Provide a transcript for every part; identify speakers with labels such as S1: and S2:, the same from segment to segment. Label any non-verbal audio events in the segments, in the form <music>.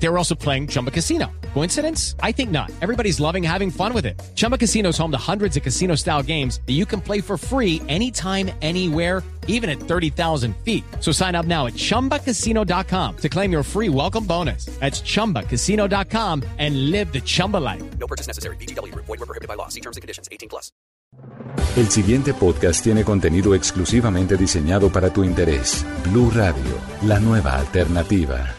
S1: They were also playing Chumba Casino. Coincidence? I think not. Everybody's loving having fun with it. Chumba Casino is home to hundreds of casino style games that you can play for free anytime, anywhere, even at 30,000 feet. So sign up now at chumbacasino.com to claim your free welcome bonus. That's chumbacasino.com and live the Chumba life.
S2: No purchase necessary. BGW. Void were prohibited by law. See terms and conditions. 18 plus.
S3: El siguiente podcast tiene contenido exclusivamente diseñado para tu interés. Blue Radio, la nueva alternativa.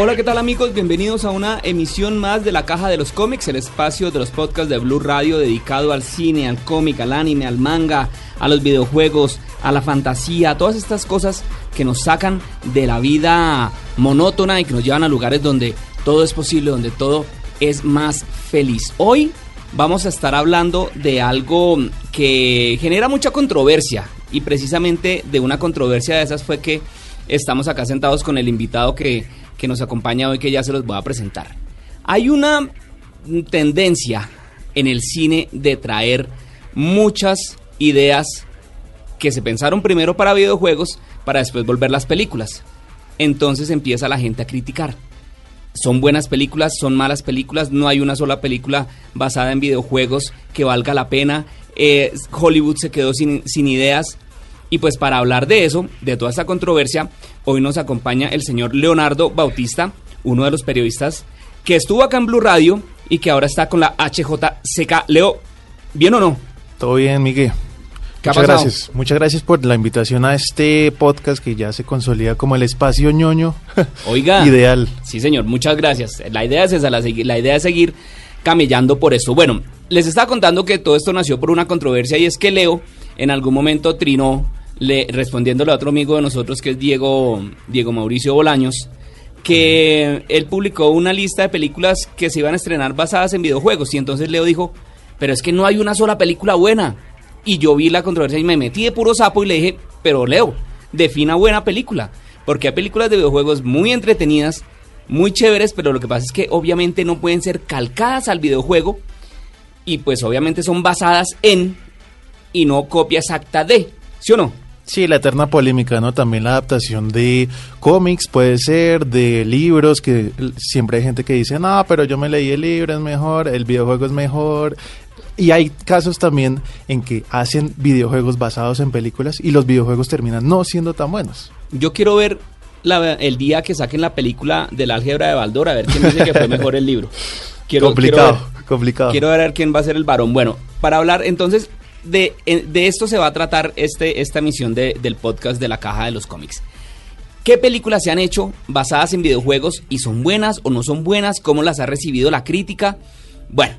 S4: Hola, ¿qué tal amigos? Bienvenidos a una emisión más de la Caja de los Cómics, el espacio de los podcasts de Blue Radio dedicado al cine, al cómic, al anime, al manga, a los videojuegos, a la fantasía, a todas estas cosas que nos sacan de la vida monótona y que nos llevan a lugares donde todo es posible, donde todo es más feliz. Hoy vamos a estar hablando de algo que genera mucha controversia y precisamente de una controversia de esas fue que estamos acá sentados con el invitado que, que nos acompaña hoy que ya se los voy a presentar. Hay una tendencia en el cine de traer muchas ideas que se pensaron primero para videojuegos para después volver las películas. Entonces empieza la gente a criticar. Son buenas películas, son malas películas, no hay una sola película basada en videojuegos que valga la pena. Hollywood se quedó sin, sin ideas. Y pues para hablar de eso, de toda esta controversia, hoy nos acompaña el señor Leonardo Bautista, uno de los periodistas que estuvo acá en Blue Radio y que ahora está con la HJCK. Leo, ¿bien o no?
S5: Todo bien, Miguel.
S4: ¿Qué ha
S5: Muchas gracias. Muchas gracias por la invitación a este podcast que ya se consolida como el espacio ñoño <laughs>
S4: Oiga.
S5: ideal.
S4: Sí, señor, muchas gracias. La idea es esa, la idea es seguir camellando por esto. Bueno, les estaba contando que todo esto nació por una controversia y es que Leo en algún momento trinó, le, respondiéndole a otro amigo de nosotros que es Diego, Diego Mauricio Bolaños, que él publicó una lista de películas que se iban a estrenar basadas en videojuegos y entonces Leo dijo, pero es que no hay una sola película buena. Y yo vi la controversia y me metí de puro sapo y le dije, pero Leo, defina buena película. Porque hay películas de videojuegos muy entretenidas, muy chéveres, pero lo que pasa es que obviamente no pueden ser calcadas al videojuego y pues obviamente son basadas en y no copia exacta de, ¿sí o no?
S5: Sí, la eterna polémica, ¿no? También la adaptación de cómics puede ser, de libros, que siempre hay gente que dice, no, pero yo me leí el libro, es mejor, el videojuego es mejor. Y hay casos también en que hacen videojuegos basados en películas y los videojuegos terminan no siendo tan buenos.
S4: Yo quiero ver la- el día que saquen la película del álgebra de Baldor, a ver quién dice que fue mejor el libro. <laughs> Quiero,
S5: complicado,
S4: quiero ver-
S5: complicado.
S4: Quiero ver quién va a ser el varón. Bueno, para hablar entonces de, de esto se va a tratar este, esta emisión de- del podcast de la caja de los cómics. ¿Qué películas se han hecho basadas en videojuegos y son buenas o no son buenas? ¿Cómo las ha recibido la crítica? Bueno,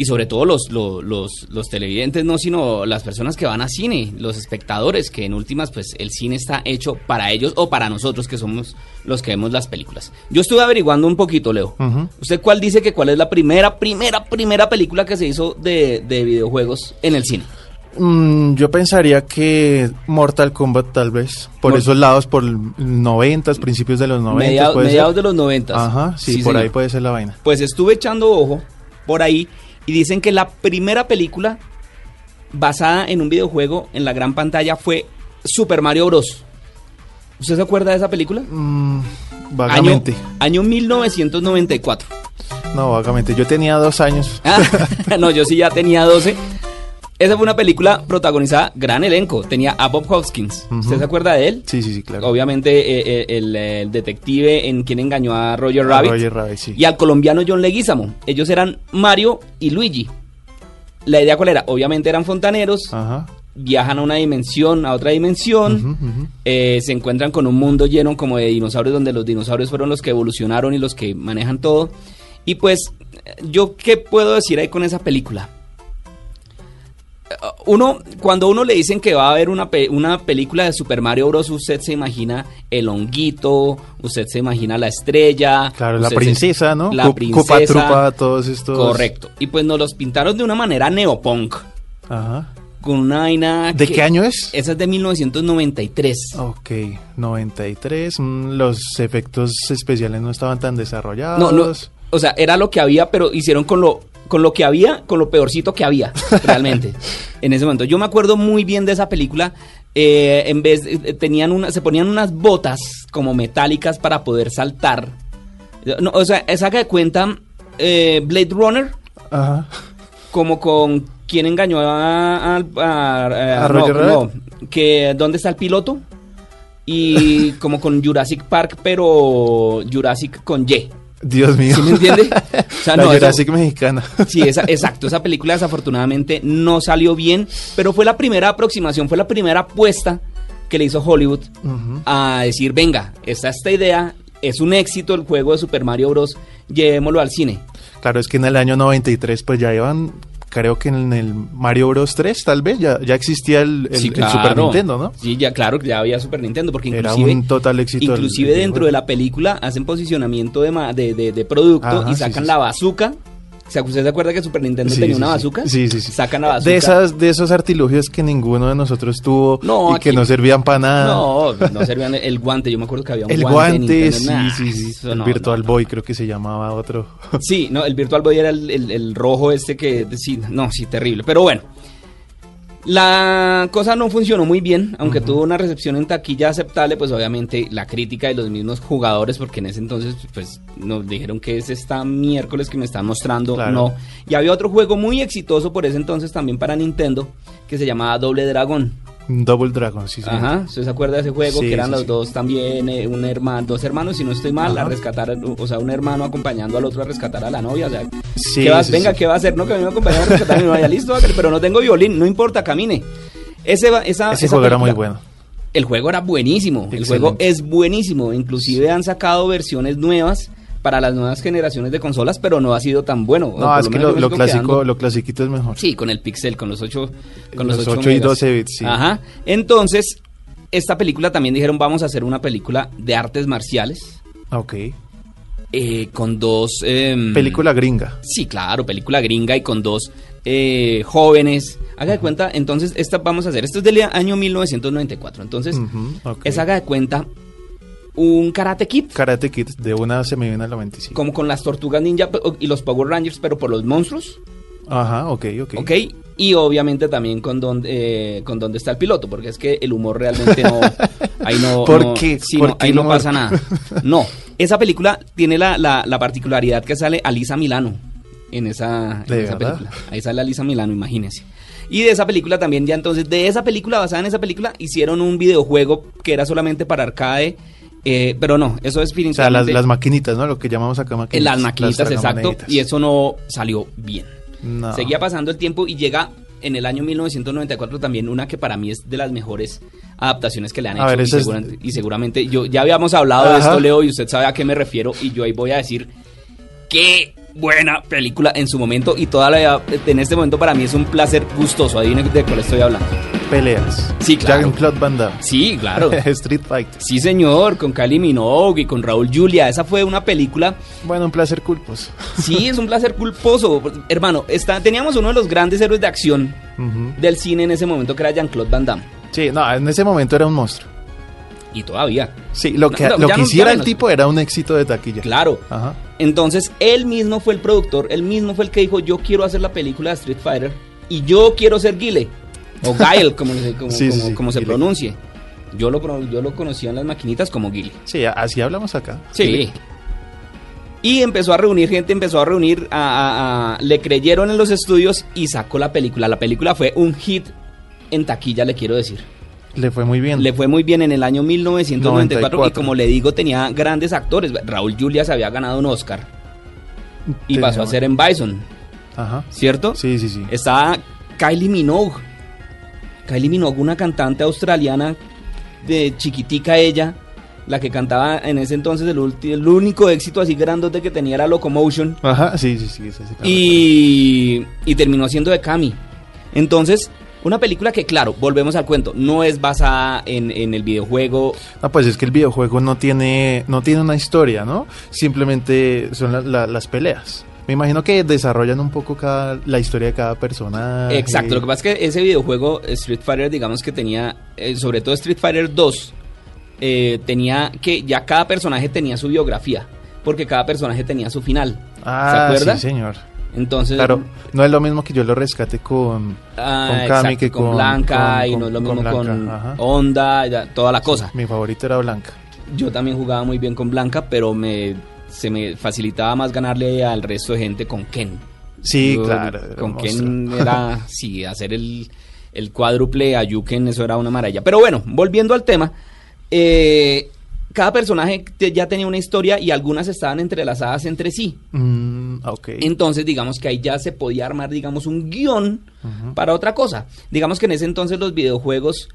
S4: y sobre todo los, los, los, los televidentes, no, sino las personas que van a cine, los espectadores, que en últimas, pues el cine está hecho para ellos o para nosotros que somos los que vemos las películas. Yo estuve averiguando un poquito, Leo. ¿Usted cuál dice que cuál es la primera, primera, primera película que se hizo de, de videojuegos en el cine?
S5: Mm, yo pensaría que Mortal Kombat tal vez, por esos lados, por 90, principios de los 90.
S4: Media-
S5: puede ser.
S4: mediados de los noventas.
S5: Ajá, sí,
S4: Sí,
S5: por
S4: señor.
S5: ahí puede ser la vaina.
S4: Pues estuve echando ojo por ahí y dicen que la primera película basada en un videojuego en la gran pantalla fue Super Mario Bros. ¿Usted se acuerda de esa película?
S5: Mm, vagamente.
S4: Año, año 1994.
S5: No, vagamente. Yo tenía dos años.
S4: Ah, <laughs> no, yo sí ya tenía 12. Esa fue una película protagonizada, gran elenco. Tenía a Bob Hoskins. ¿Usted se acuerda de él?
S5: Sí, sí, sí, claro.
S4: Obviamente eh, eh, el, el detective en quien engañó a Roger
S5: A
S4: Rabbit.
S5: Roger Rabbit, sí.
S4: Y al colombiano John Leguizamo. Ellos eran Mario y Luigi. La idea cuál era? Obviamente eran fontaneros,
S5: Ajá.
S4: viajan a una dimensión, a otra dimensión, eh, se encuentran con un mundo lleno como de dinosaurios, donde los dinosaurios fueron los que evolucionaron y los que manejan todo. Y pues, yo qué puedo decir ahí con esa película. Uno, cuando a uno le dicen que va a haber una, pe- una película de Super Mario Bros., usted se imagina el honguito, usted se imagina la estrella.
S5: Claro, la
S4: se-
S5: princesa, ¿no?
S4: La princesa.
S5: Cupa Trupa, todos estos.
S4: Correcto. Y pues nos los pintaron de una manera neopunk.
S5: Ajá.
S4: con una vaina...
S5: ¿De
S4: que-
S5: qué año es?
S4: Esa es de 1993.
S5: Ok, 93. mm, Los efectos especiales no estaban tan desarrollados.
S4: No, no, o sea, era lo que había, pero hicieron con lo, con lo que había, con lo peorcito que había, realmente, <laughs> en ese momento. Yo me acuerdo muy bien de esa película. eh, en vez, de- eh, tenían una, se ponían unas botas como metálicas para poder saltar. No, o sea, saca de cuenta eh, Blade Runner
S5: Ajá.
S4: como con quien engañó a, a, a-
S5: ¿A Roger
S4: no, no, que dónde está el piloto y como con Jurassic Park pero Jurassic con Y
S5: Dios mío.
S4: ¿Sí me entiende? <laughs> O sea,
S5: la
S4: no,
S5: Jurassic mexicana.
S4: Sí, esa, exacto. Esa película desafortunadamente no salió bien, pero fue la primera aproximación, fue la primera apuesta que le hizo Hollywood a decir, venga, está esta idea, es un éxito el juego de Super Mario Bros., llevémoslo al cine.
S5: Claro, es que en el año 93 pues ya iban, creo que en el Mario Bros 3 tal vez ya, ya existía el, el-
S4: Sí,
S5: el Super Nintendo, ¿no?
S4: Sí, ya claro que ya había Super Nintendo, porque
S5: Era
S4: inclusive...
S5: un total éxito
S4: Inclusive
S5: el
S4: dentro de la película hacen posicionamiento de, ma- de, de- de producto
S5: Ajá,
S4: y sacan
S5: sí,
S4: la bazooka. Sea, ¿usted se acuerda que Super Nintendo
S5: Sí,
S4: tenía
S5: sí,
S4: una bazooka?
S5: Sí, sí, sí.
S4: Sacan la bazooka.
S5: De, esas, de esos artilugios que ninguno de nosotros tuvo
S4: No,
S5: y que no servían para nada.
S4: No, no servían el guante. Yo me acuerdo que había un
S5: el
S4: guante. de
S5: guante, sí,
S4: Nah,
S5: sí, sí. El
S4: no,
S5: Virtual
S4: no.
S5: Boy creo que se llamaba otro.
S4: Sí, no, el Virtual Boy era el, el- el rojo este que... Sí, no, sí, terrible. Pero bueno. La cosa no funcionó muy bien, aunque tuvo una recepción en taquilla aceptable, pues obviamente la crítica de los mismos jugadores, porque en ese entonces pues nos dijeron que es esta miércoles que me están mostrando,
S5: Claro.
S4: no. Y había otro juego muy exitoso por ese entonces también para Nintendo, que se llamaba Doble Dragón.
S5: Double Dragon, sí, sí.
S4: Ajá, ¿usted se acuerda de ese juego?
S5: Sí,
S4: que eran
S5: sí,
S4: los
S5: sí.
S4: dos también, eh, un hermano, dos hermanos, si no estoy mal, a rescatar, o sea, un hermano acompañando al otro a rescatar a la novia. O sea,
S5: Sí,
S4: ¿qué venga. ¿qué va a hacer? No, que a mí me acompañaron a rescatar a mi novia. Listo, pero no tengo violín, no importa, camine. Ese, esa,
S5: Ese
S4: esa
S5: juego era muy bueno.
S4: El juego era buenísimo, el juego es buenísimo. Inclusive han sacado versiones nuevas para las nuevas generaciones de consolas, pero no ha sido tan bueno.
S5: No, es que lo, clásico,
S4: quedando-
S5: lo clasiquito es mejor.
S4: Sí, con el pixel, con los 8 con los
S5: Los
S4: 8
S5: 8 y
S4: megas.
S5: 12 bits, sí.
S4: Ajá. Entonces, esta película también dijeron, vamos a hacer una película de artes marciales
S5: Ok.
S4: eh, con dos em,
S5: Película gringa.
S4: Sí, claro, película gringa y con dos eh, jóvenes. Haga de cuenta, entonces, esta vamos a hacer. Esto es del año 1994. Entonces,
S5: Ujú, ok.
S4: es haga de cuenta un Karate Kid.
S5: Karate Kid, de una se me viene a la 25.
S4: Como con las tortugas ninja y los Power Rangers, pero por los monstruos.
S5: Ajá, ok, ok.
S4: ¿Ok? Y obviamente también con donde, eh, con dónde está el piloto, porque es que el humor realmente no. <laughs> Ahí no.
S5: ¿Por
S4: no-
S5: qué?
S4: sí,
S5: ¿Por
S4: no,
S5: qué
S4: ahí no pasa nada. No. <laughs> Esa película tiene la, la, la particularidad que sale Alisa Milano en esa, en
S5: ¿De
S4: esa película. Ahí sale Alisa Milano, imagínense. Y de esa película también, ya entonces, de esa película, basada en esa película, hicieron un videojuego que era solamente para arcade. Eh, pero no, eso es
S5: O sea, las, maquinitas, ¿no? Lo que llamamos acá maquinitas.
S4: las maquinitas, exacto. Y eso no salió bien.
S5: No.
S4: Seguía pasando el tiempo y llega en el año 1994 también una que para mí es de las mejores adaptaciones que le han hecho.
S5: ver,
S4: y,
S5: esa es-
S4: seguramente, y seguramente yo ya habíamos hablado de esto, Leo, y usted sabe a qué me refiero. Y yo ahí voy a decir qué buena película en su momento. Y toda la, en este momento para mí es un placer gustoso. Adivine de cuál estoy hablando.
S5: Peleas.
S4: Sí, claro.
S5: Jean-Claude Van Damme.
S4: Sí, claro. <laughs>
S5: Street Fighter.
S4: Sí, señor, con Kylie Minogue y con Raúl Julia. Esa fue una película
S5: Bueno, un placer culpos.
S4: Sí, es un placer culposo. Hermano, está, teníamos uno de los grandes héroes de acción del cine en ese momento que era Jean-Claude Van Damme.
S5: Sí, no, en ese momento era un monstruo.
S4: Y todavía.
S5: Sí, lo que,
S4: No,
S5: lo que hiciera el tipo era un éxito de taquilla.
S4: Claro.
S5: Ajá.
S4: Entonces, él mismo fue el productor, él mismo fue el que dijo, yo quiero hacer la película de Street Fighter y yo quiero ser Guile. O Guile, como, se- como,
S5: Sí, sí,
S4: como-
S5: sí,
S4: como se
S5: Guile.
S4: pronuncie. Yo lo, yo lo conocía en las maquinitas como Guile.
S5: Sí, así hablamos acá.
S4: Sí. Y empezó a reunir gente, empezó a reunir, a, a- a- le creyeron en los estudios y sacó la película. La película fue un hit en taquilla, le quiero decir.
S5: Le fue muy bien.
S4: Le fue muy bien en el año 1994 y
S5: 94.
S4: como le digo tenía grandes actores. Raúl Julia se había ganado un Oscar y
S5: Tenía-
S4: pasó a ser en Bison,
S5: Ajá.
S4: ¿cierto?
S5: Sí, sí, sí.
S4: Estaba Kylie Minogue. Kylie Minogue, una cantante australiana de chiquitica ella, la que cantaba en ese entonces el, ulti- el único éxito así grandote que tenía era Locomotion
S5: Ajá, sí, sí, sí. ese sí, claro.
S4: y, y terminó siendo de Cami. Entonces, una película que, claro, volvemos al cuento, no es basada en, en el videojuego.
S5: No, pues es que el videojuego no tiene, no tiene una historia, ¿no? Simplemente son la- la- las peleas. Me imagino que desarrollan un poco cada, la historia de cada persona.
S4: Exacto, lo que pasa es que ese videojuego Street Fighter, digamos que tenía, eh, sobre todo Street Fighter 2, eh, tenía que ya cada personaje tenía su biografía, porque cada personaje tenía su final.
S5: Ah,
S4: ¿Se acuerda?
S5: sí, señor.
S4: Entonces,
S5: Claro, no es lo mismo que yo lo rescate con,
S4: ah,
S5: con
S4: exacto,
S5: que
S4: con,
S5: con
S4: Blanca
S5: con-
S4: y no es lo mismo con
S5: Blanca, ajá.
S4: Honda, ya, toda la cosa.
S5: Mi favorito era Blanca.
S4: Yo también jugaba muy bien con Blanca, pero me se me facilitaba más ganarle al resto de gente con Ken.
S5: Sí,
S4: Yo,
S5: claro.
S4: Con Ken
S5: monstruo.
S4: era, <laughs> sí, hacer el, el cuádruple a Yuken, eso era una maravilla. Pero bueno, volviendo al tema, eh, cada personaje te- ya tenía una historia y algunas estaban entrelazadas entre sí.
S5: Mm.
S4: Entonces, digamos que ahí ya se podía armar, digamos, un guion para otra cosa. Digamos que en ese entonces los videojuegos,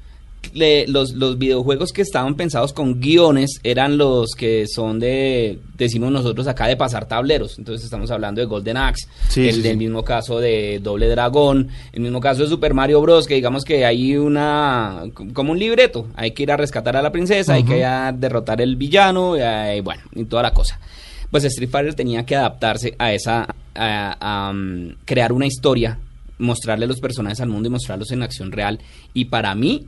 S4: le- los, los videojuegos que estaban pensados con guiones eran los que son de, decimos nosotros acá, de pasar tableros. Entonces estamos hablando de Golden Axe,
S5: Sí,
S4: el
S5: sí,
S4: del
S5: sí.
S4: mismo caso de Doble Dragón, el mismo caso de Super Mario Bros, que digamos que hay una, como un libreto, hay que ir a rescatar a la princesa, hay que ir a derrotar el villano, y bueno, y toda la cosa pues Street Fighter tenía que adaptarse a esa, a, a, um, crear una historia, mostrarle los personajes al mundo y mostrarlos en acción real. Y para mí,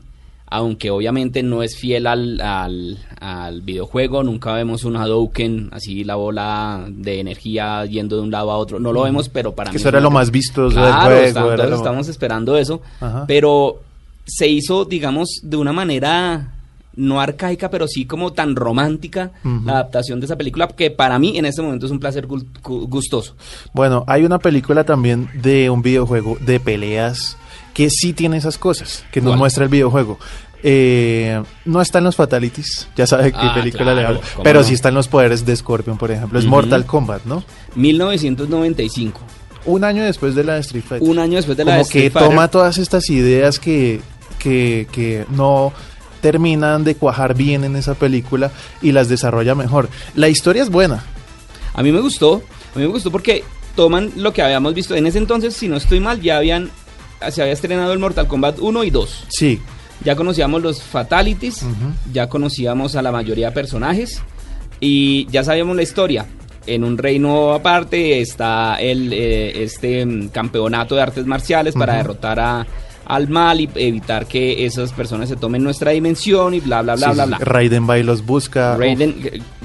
S4: aunque obviamente no es fiel al, al, al videojuego, nunca vemos un Hadouken, así la bola de energía yendo de un lado a otro, no lo vemos, pero para
S5: Que
S4: mí...
S5: eso
S4: es
S5: era
S4: una-
S5: lo más vistoso del juego, lo-
S4: estamos esperando eso,
S5: Ajá.
S4: pero se hizo, digamos, de una manera no arcaica, pero sí como tan romántica la adaptación de esa película, que para mí en este momento es un placer gu- gu- gustoso.
S5: Bueno, hay una película también de un videojuego de peleas que sí tiene esas cosas, que nos
S4: ¿Cuál?
S5: muestra el videojuego. Eh, no están los fatalities, ya sabe qué
S4: Ah,
S5: película le hablo, pero
S4: no.
S5: sí están los poderes de Scorpion, por ejemplo. Es. Mortal Kombat, ¿no?
S4: 1995,
S5: Un año después de la de Street Fighter.
S4: un año después de la
S5: Como
S4: de Street
S5: que
S4: Fighter,
S5: toma todas estas ideas que, que, que no terminan de cuajar bien en esa película y las desarrolla mejor. La historia es buena.
S4: A mí me gustó, a mí me gustó porque toman lo que habíamos visto. En ese entonces, si no estoy mal, ya habían, se había estrenado el Mortal Kombat 1 y 2.
S5: Sí.
S4: Ya conocíamos los fatalities, ya conocíamos a la mayoría de personajes y ya sabíamos la historia. En un reino aparte está el eh, este mm, campeonato de artes marciales para derrotar a, al mal y evitar que esas personas se tomen nuestra dimensión y bla bla bla
S5: Sí,
S4: bla bla.
S5: Raiden va y los busca.
S4: Raiden,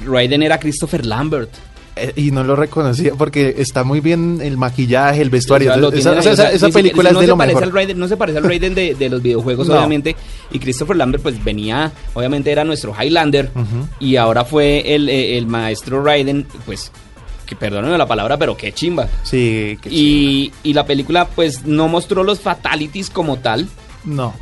S4: Raiden era Christopher Lambert.
S5: Eh, y no lo reconocía porque está muy bien el maquillaje, el vestuario.
S4: O sea, lo
S5: esa,
S4: ahí, o sea,
S5: película
S4: no
S5: es de lo mejor.
S4: Raiden, no se parece al Raiden de, de los videojuegos, <laughs>
S5: No.
S4: obviamente. Y Christopher Lambert, pues venía, obviamente era nuestro Highlander. Y ahora fue el, eh, el maestro Raiden, pues, que perdónenme la palabra, pero qué chimba.
S5: Sí, qué
S4: Y, y la película, pues, no mostró los fatalities como tal,
S5: No,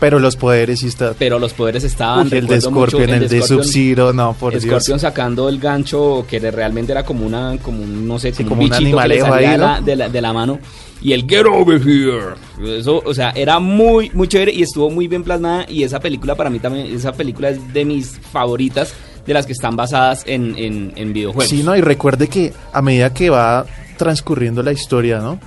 S5: pero los poderes sí está.
S4: pero los poderes estaban.
S5: Uy, el de
S4: recuerdo mucho
S5: Scorpion, el de
S4: Scorpion-
S5: Sub-Zero, no, por Dios.
S4: Scorpion sacando el gancho que realmente era como una, como un, no sé,
S5: Sí,
S4: como,
S5: como
S4: un bichito que le
S5: animalejo
S4: salía
S5: ahí,
S4: de,
S5: ¿no?
S4: la, de, la, de la mano. Y el Get Over Here. Eso, o sea, era muy, muy chévere y estuvo muy bien plasmada. Y esa película para mí también, esa película es de mis favoritas, de las que están basadas en, en, en videojuegos.
S5: Sí, no, y recuerde que a medida que va transcurriendo la historia, ¿no?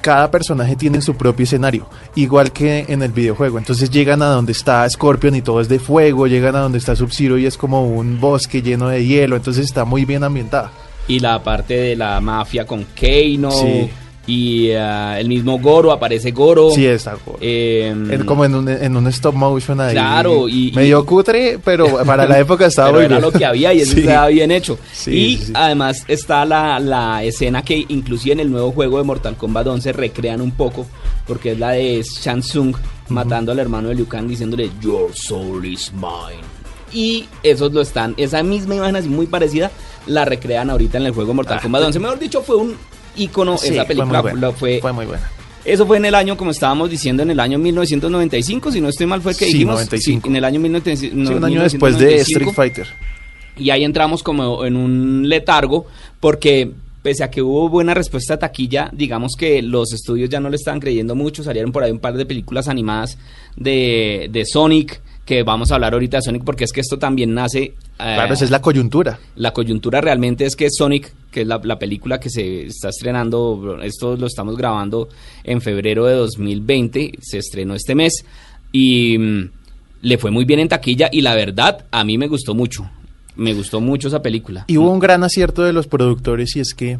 S5: Cada personaje tiene su propio escenario, igual que en el videojuego. Entonces llegan a donde está Scorpion y todo es de fuego, llegan a donde está Sub-Zero y es como un bosque lleno de hielo, entonces está muy bien ambientada.
S4: Y la parte de la mafia con Keino.
S5: Sí.
S4: Y ah, el mismo Goro, aparece Goro.
S5: Sí, está
S4: Em,
S5: en- como en un, en un stop motion ahí.
S4: Claro, y-
S5: medio
S4: y-
S5: cutre, pero para la época estaba <laughs>
S4: pero
S5: muy
S4: era
S5: bien.
S4: lo que había y eso <laughs>
S5: Sí.
S4: estaba bien hecho.
S5: Sí,
S4: y
S5: sí,
S4: además está la, la escena que inclusive en el nuevo juego de Mortal Kombat 11 recrean un poco, porque es la de Shang Tsung matando al hermano de Liu Kang diciéndole Your soul is mine. Y esos lo están, esa misma imagen así muy parecida la recrean ahorita en el juego Mortal
S5: Ah,
S4: Kombat 11. Mejor dicho, fue un icono
S5: Sí,
S4: esa
S5: fue muy
S4: película.
S5: buena,
S4: fue,
S5: fue muy buena.
S4: eso fue en el año, como estábamos diciendo, en el año 1995, si no estoy mal fue que
S5: Sí,
S4: dijimos.
S5: 95.
S4: Sí, en el año 1995.
S5: Sí, un año después de Street Fighter.
S4: Y ahí entramos como en un letargo porque pese a que hubo buena respuesta a taquilla, digamos que los estudios ya no le estaban creyendo mucho, salieron por ahí un par de películas animadas de, de Sonic, que vamos a hablar ahorita de Sonic porque es que esto también nace... eh,
S5: Claro, esa es la coyuntura.
S4: la coyuntura realmente es que Sonic, que es la, la película que se está estrenando, esto lo estamos grabando en febrero de 2020, se estrenó este mes y mm, le fue muy bien en taquilla y la verdad a mí me gustó mucho, me gustó mucho esa película.
S5: Y hubo un gran acierto de los productores y es que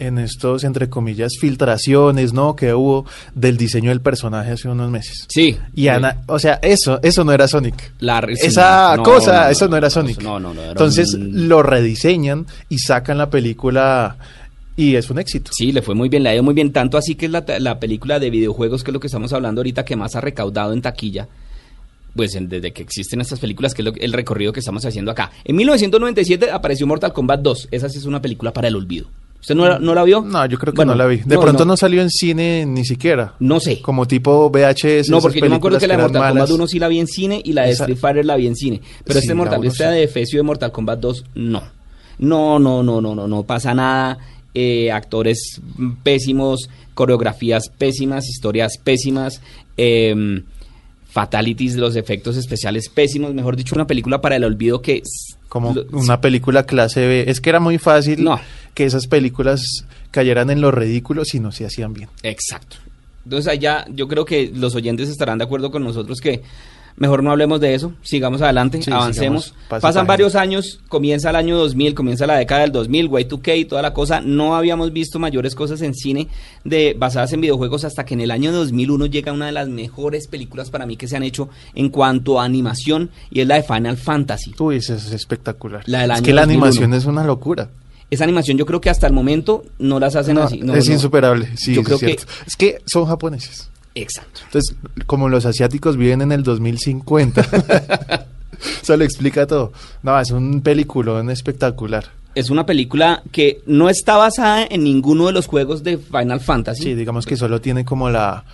S5: en estos, entre comillas, filtraciones, ¿no? Que hubo del diseño del personaje hace unos meses.
S4: Sí.
S5: Y Ana, o sea, eso, eso no era Sonic.
S4: La- sí,
S5: Esa
S4: no,
S5: cosa,
S4: no,
S5: eso no era Sonic.
S4: no, no, no, era
S5: Entonces
S4: un-
S5: lo rediseñan y sacan la película y es un éxito.
S4: Sí, le fue muy bien, le ha ido muy bien, tanto así que es la, la película de videojuegos, que es lo que estamos hablando ahorita, que más ha recaudado en taquilla, pues en- desde que existen estas películas, que es lo- el recorrido que estamos haciendo acá. En 1997 apareció Mortal Kombat 2, esa sí es una película para el olvido. ¿Usted no, la- no la vio?
S5: No, yo creo que
S4: Bueno,
S5: no la vi. De
S4: no,
S5: pronto no.
S4: no.
S5: salió en cine ni siquiera.
S4: No sé.
S5: Como tipo VHS.
S4: No, porque yo me acuerdo que la de Mortal Kombat
S5: malas.
S4: 1 sí la vi en cine y la de
S5: Esa-
S4: Street Fighter la vi en cine. Pero
S5: Sí,
S4: este Mortal, esta
S5: sí.
S4: de Efesio de Mortal Kombat 2, no. No, no, no, no, no, no pasa nada. Eh, actores pésimos, coreografías pésimas, historias pésimas, em, fatalities, los efectos especiales pésimos. Mejor dicho, una película para el olvido que...
S5: Como
S4: lo-
S5: una película clase B. Es que era muy fácil
S4: No.
S5: Que esas películas cayeran en lo ridículo si no se hacían bien.
S4: Exacto. Entonces allá yo creo que los oyentes estarán de acuerdo con nosotros que mejor no hablemos de eso, sigamos adelante,
S5: Sí,
S4: avancemos.
S5: sigamos,
S4: Pasan
S5: página.
S4: varios años, comienza el año 2000, comienza la década del 2000, Y2K y toda la cosa. No habíamos visto mayores cosas en cine de basadas en videojuegos hasta que en el año 2001 llega una de las mejores películas para mí que se han hecho en cuanto a animación y es la de Final Fantasy.
S5: Uy, eso es espectacular.
S4: La del
S5: es
S4: año
S5: que la
S4: 2001.
S5: animación es una locura.
S4: Esa animación yo creo que hasta el momento no las hacen
S5: No,
S4: así. No,
S5: es
S4: no.
S5: insuperable. Sí,
S4: Yo
S5: es
S4: creo que-
S5: cierto. Es que son japoneses.
S4: Exacto.
S5: Entonces, como los asiáticos viven en el 2050, <laughs> eso lo explica todo. No, es un peliculón espectacular.
S4: Es una película que no está basada en ninguno de los juegos de Final Fantasy.
S5: Sí, digamos que solo tiene como la,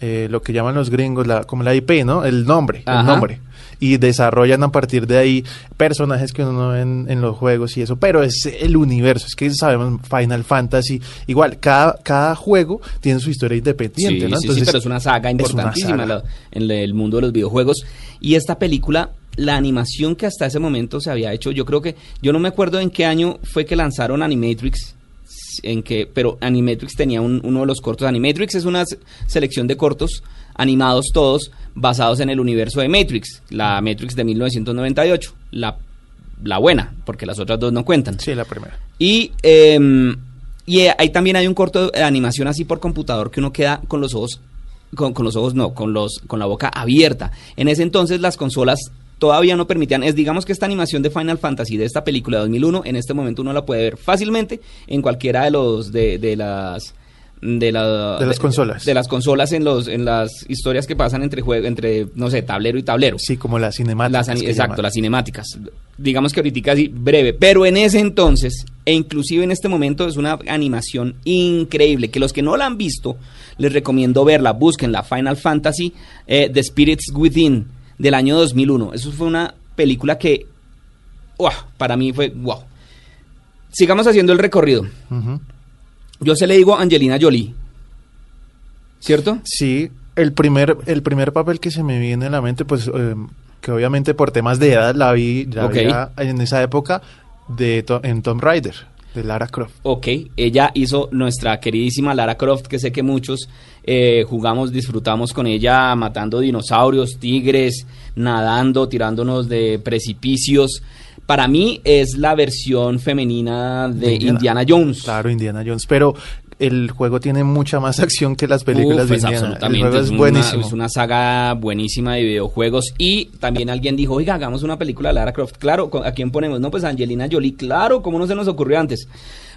S5: eh, lo que llaman los gringos, la, como la IP, ¿no? El nombre,
S4: Ajá.
S5: el nombre. Y desarrollan a partir de ahí personajes que uno no ve en, en los juegos y eso, pero es el universo, es que sabemos Final Fantasy, igual, cada, cada juego tiene su historia independiente,
S4: Sí,
S5: ¿no?
S4: sí, sí, pero es una saga
S5: una
S4: importantísima
S5: saga.
S4: en el mundo de los videojuegos. Y esta película, la animación que hasta ese momento se había hecho, yo creo que, yo no me acuerdo en qué año fue que lanzaron Animatrix, en que, pero Animatrix tenía un- uno de los cortos. Animatrix es una se- selección de cortos animados todos basados en el universo de Matrix, la Matrix de 1998, la, la buena, porque las otras dos no cuentan.
S5: Sí, la primera.
S4: Y, eh, y eh, ahí también hay un corto de animación así por computador que uno queda con los ojos, con, con los ojos no, con los, con la boca abierta. En ese entonces las consolas todavía no permitían, es digamos que esta animación de Final Fantasy de esta película de 2001, en este momento uno la puede ver fácilmente en cualquiera de los, de, de las de, la-
S5: De las consolas.
S4: de las consolas en los en las historias que pasan entre juego entre no sé tablero y tablero.
S5: Sí, como
S4: las ani- exacto, las cinemáticas. Digamos que ahorita así breve, pero en ese entonces, e inclusive en este momento, es una animación increíble, que los que no la han visto, les recomiendo verla, busquen la Final Fantasy eh, The Spirits Within del año 2001. Eso fue una película que, para mí fue wow. Sigamos haciendo el recorrido. Yo se le digo Angelina Jolie, ¿cierto?
S5: Sí, el primer, el primer papel que se me viene a la mente, pues eh, que obviamente por temas de edad la vi, la vi en esa época de To- en Tomb Raider, de Lara Croft.
S4: Ok, ella hizo nuestra queridísima Lara Croft, que sé que muchos eh, jugamos, disfrutamos con ella matando dinosaurios, tigres, nadando, tirándonos de precipicios. Para mí es la versión femenina de.
S5: Indiana
S4: Jones.
S5: Claro, Indiana Jones, pero el juego tiene mucha más <laughs> acción que las películas
S4: Uf,
S5: de
S4: es
S5: Indiana.
S4: absolutamente.
S5: El juego es,
S4: una,
S5: buenísimo.
S4: es una saga buenísima de videojuegos. Y también alguien dijo, oiga, hagamos una película de Lara Croft. Claro, ¿con- ¿a quién ponemos? No, pues Angelina Jolie. Claro, ¿cómo no se nos ocurrió antes?